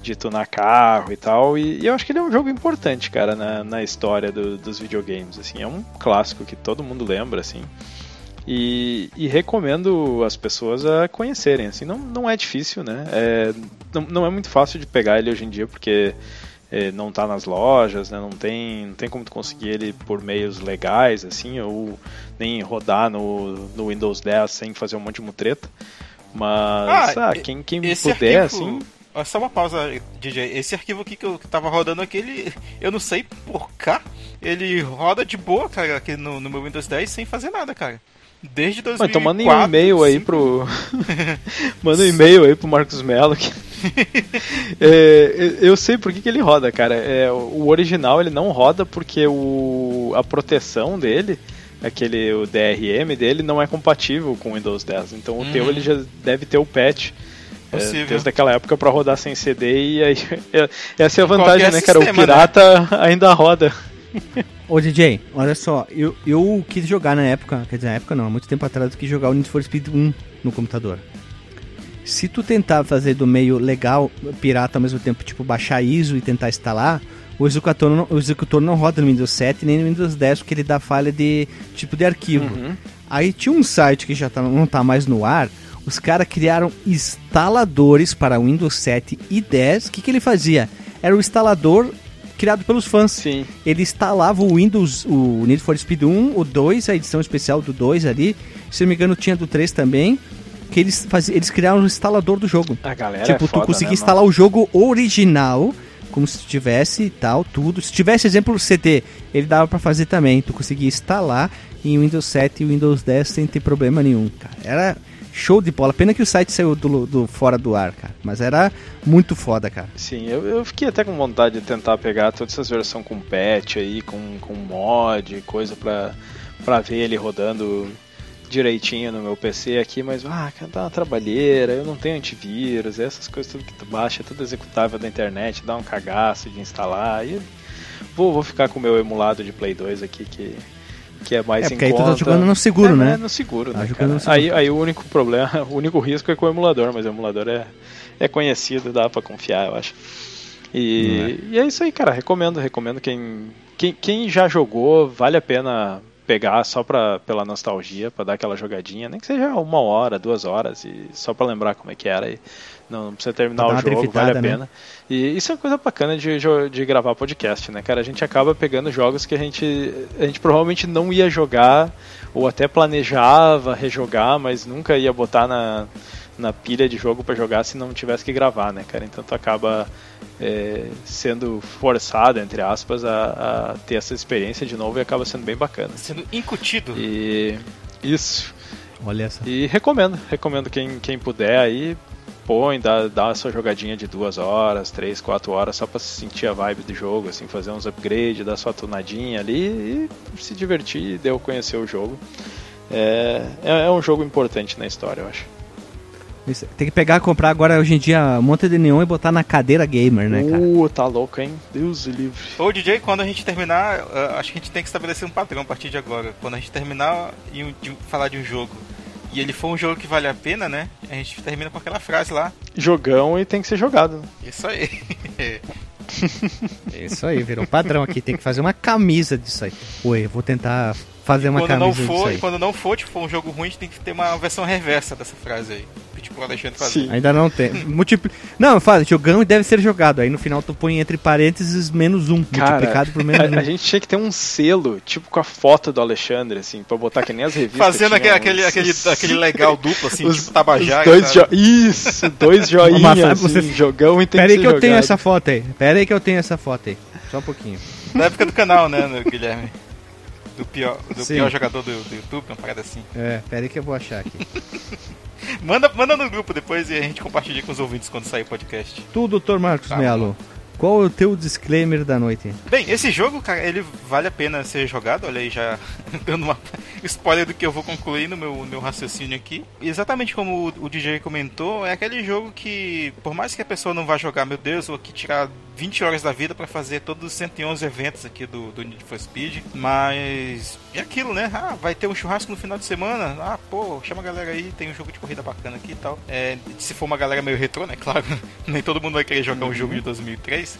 de tunar carro e tal. E, e, eu acho que ele é um jogo importante, cara, na, na história do, dos videogames. Assim, é um clássico que todo mundo lembra, assim. E, e, recomendo as pessoas a conhecerem. Assim, não, não é difícil, né? É, não, não é muito fácil de pegar ele hoje em dia, porque não tá nas lojas, né? Não tem, não tem como tu conseguir ele por meios legais, assim, ou nem rodar no, no Windows 10 sem fazer um monte de mutreta. Mas, ah, ah quem, quem puder, arquivo... assim só uma pausa, DJ. Esse arquivo aqui que eu tava rodando aqui, ele, eu não sei por cá, ele roda de boa, cara, aqui no, no meu Windows 10 sem fazer nada, cara. Desde 2004. Então manda um e-mail aí pro. manda um e-mail aí pro Marcos Mello. Que... é, eu sei por que, que ele roda, cara. É, o original ele não roda porque o, a proteção dele, aquele o DRM dele, não é compatível com o Windows 10. Então o uhum. teu ele já deve ter o patch é, desde aquela época para rodar sem CD e aí é, essa é a vantagem, né, cara? o né? pirata né? ainda roda. Ô DJ, olha só, eu, eu quis jogar na época, quer dizer, na época não, há muito tempo atrás eu quis jogar o Need for Speed 1 no computador. Se tu tentar fazer do meio legal, pirata ao mesmo tempo, tipo baixar ISO e tentar instalar, o executor não, o executor não roda no Windows 7 nem no Windows 10 porque ele dá falha de tipo de arquivo. Uhum. Aí tinha um site que já tá, não tá mais no ar, os caras criaram instaladores para Windows 7 e 10. O que, que ele fazia? Era o instalador criado pelos fãs. Sim. Ele instalava o Windows, o Need for Speed 1, o 2, a edição especial do 2 ali. Se não me engano, tinha do 3 também. Que eles, faziam, eles criaram o instalador do jogo. A galera tipo, é tu conseguia né, instalar mano? o jogo original, como se tivesse e tal, tudo. Se tivesse exemplo CD, ele dava para fazer também. Tu conseguia instalar em Windows 7 e Windows 10 sem ter problema nenhum, cara. Era Show de bola. Pena que o site saiu do, do, fora do ar, cara. Mas era muito foda, cara. Sim, eu, eu fiquei até com vontade de tentar pegar todas essas versões com patch aí, com, com mod, coisa pra, pra ver ele rodando direitinho no meu PC aqui, mas ah, dá uma trabalheira, eu não tenho antivírus, essas coisas tudo que tu baixa, tudo executável da internet, dá um cagaço de instalar. E vou, vou ficar com o meu emulado de Play 2 aqui que que é mais é, em conta. aí tu tá jogando no seguro, é, né? É, no seguro, tá né, no seguro. Aí, aí o único problema, o único risco é com o emulador, mas o emulador é, é conhecido, dá pra confiar, eu acho. E é. e é isso aí, cara, recomendo, recomendo quem, quem, quem já jogou, vale a pena pegar só pra, pela nostalgia, para dar aquela jogadinha, nem que seja uma hora, duas horas, e só para lembrar como é que era. E não, não precisa terminar o jogo, vale a né? pena. E isso é coisa bacana de, de gravar podcast, né, cara? A gente acaba pegando jogos que a gente, a gente provavelmente não ia jogar, ou até planejava rejogar, mas nunca ia botar na, na pilha de jogo para jogar se não tivesse que gravar, né, cara? Então tu acaba é, sendo forçado, entre aspas, a, a, ter essa experiência de novo e acaba sendo bem bacana. Sendo incutido. E isso. Olha essa. E recomendo, recomendo quem, quem puder aí, põe, dá, dá a sua jogadinha de duas horas, três, quatro horas, só pra sentir a vibe do jogo, assim, fazer uns upgrades, dar sua tunadinha ali e se divertir e deu conhecer o jogo. É, é, é um jogo importante na história, eu acho. Tem que pegar, comprar agora hoje em dia um monte de neon e botar na cadeira gamer, né, cara? Uh, tá louco, hein? Deus livre. Ô, DJ, quando a gente terminar, acho que a gente tem que estabelecer um padrão a partir de agora. Quando a gente terminar de falar de um jogo e ele for um jogo que vale a pena, né? A gente termina com aquela frase lá. Jogão e tem que ser jogado. Isso aí. Isso aí, virou padrão aqui. Tem que fazer uma camisa disso aí. Oi, vou tentar fazer uma camisa não for, disso aí. Quando não for, tipo, um jogo ruim, a gente tem que ter uma versão reversa dessa frase aí tipo o Alexandre fazer. Sim. Ainda não tem. Multipli... Não, fala, jogando deve ser jogado. Aí no final tu põe entre parênteses menos um, Cara, multiplicado por menos a, um. A gente tinha que ter um selo, tipo com a foto do Alexandre, assim, pra botar que nem as revistas. Fazendo aquele, aquele, aquele, aquele legal duplo, assim, os, tipo Tabajara. Dois jo... Isso, dois joinhas, assim, você... jogão e tem Pera aí que, que eu tenho essa foto aí. Pera aí que eu tenho essa foto aí. Só um pouquinho. Na época do canal, né, Guilherme? Do pior, do pior jogador do, do YouTube, uma parada assim. É, pera aí que eu vou achar aqui. manda, manda no grupo depois e a gente compartilha com os ouvintes quando sair o podcast. Tu, Dr. Marcos tá, Melo. Qual é o teu disclaimer da noite? Bem, esse jogo, cara, ele vale a pena ser jogado. Olha aí, já dando uma spoiler do que eu vou concluir no meu, no meu raciocínio aqui. Exatamente como o, o, DJ comentou, é aquele jogo que, por mais que a pessoa não vá jogar, meu Deus, vou aqui tirar 20 horas da vida para fazer todos os 111 eventos aqui do, do Need for Speed, mas é aquilo, né? Ah, vai ter um churrasco no final de semana. Ah, pô, chama a galera aí, tem um jogo de corrida bacana aqui e tal. É, se for uma galera meio retrô, né? Claro, nem todo mundo vai querer jogar um jogo de 2003.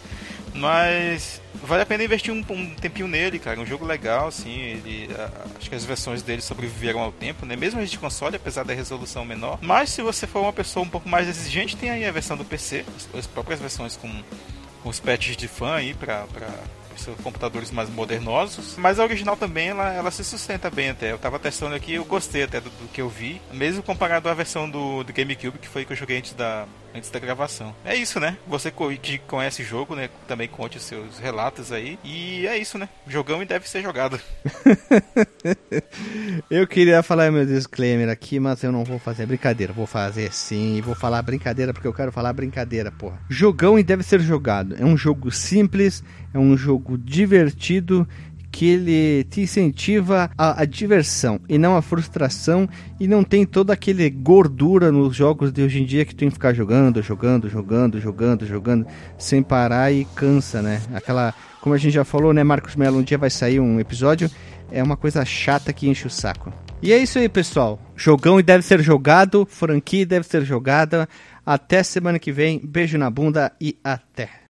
Mas vale a pena investir um, um, tempinho nele, cara. Um jogo legal, assim. Ele, acho que as versões dele sobreviveram ao tempo, né? Mesmo as de console, apesar da resolução menor. Mas se você for uma pessoa um pouco mais exigente, tem aí a versão do PC, as, as próprias versões com os patches de fã aí seus computadores mais modernosos. Mas a original também, ela, ela se sustenta bem até. Eu tava testando aqui eu gostei até do, do que eu vi. Mesmo comparado à versão do, do GameCube, que foi que eu joguei antes da, antes da gravação. É isso, né? Você que conhece o jogo, né? Também conte os seus relatos aí. E é isso, né? Jogão e deve ser jogado. eu queria falar meu disclaimer aqui, mas eu não vou fazer brincadeira. Vou fazer sim vou falar brincadeira porque eu quero falar brincadeira, porra. Jogão e deve ser jogado. É um jogo simples, é um jogo divertido que ele te incentiva a, a, diversão e não a frustração e não tem toda aquele gordura nos jogos de hoje em dia que tu tem que ficar jogando, jogando, jogando, jogando, jogando sem parar e cansa, né? Aquela, como a gente já falou, né, Marcos Melo, um dia vai sair um episódio, é uma coisa chata que enche o saco. E é isso aí, pessoal. Jogão e deve ser jogado, franquia deve ser jogada. Até semana que vem. Beijo na bunda e até.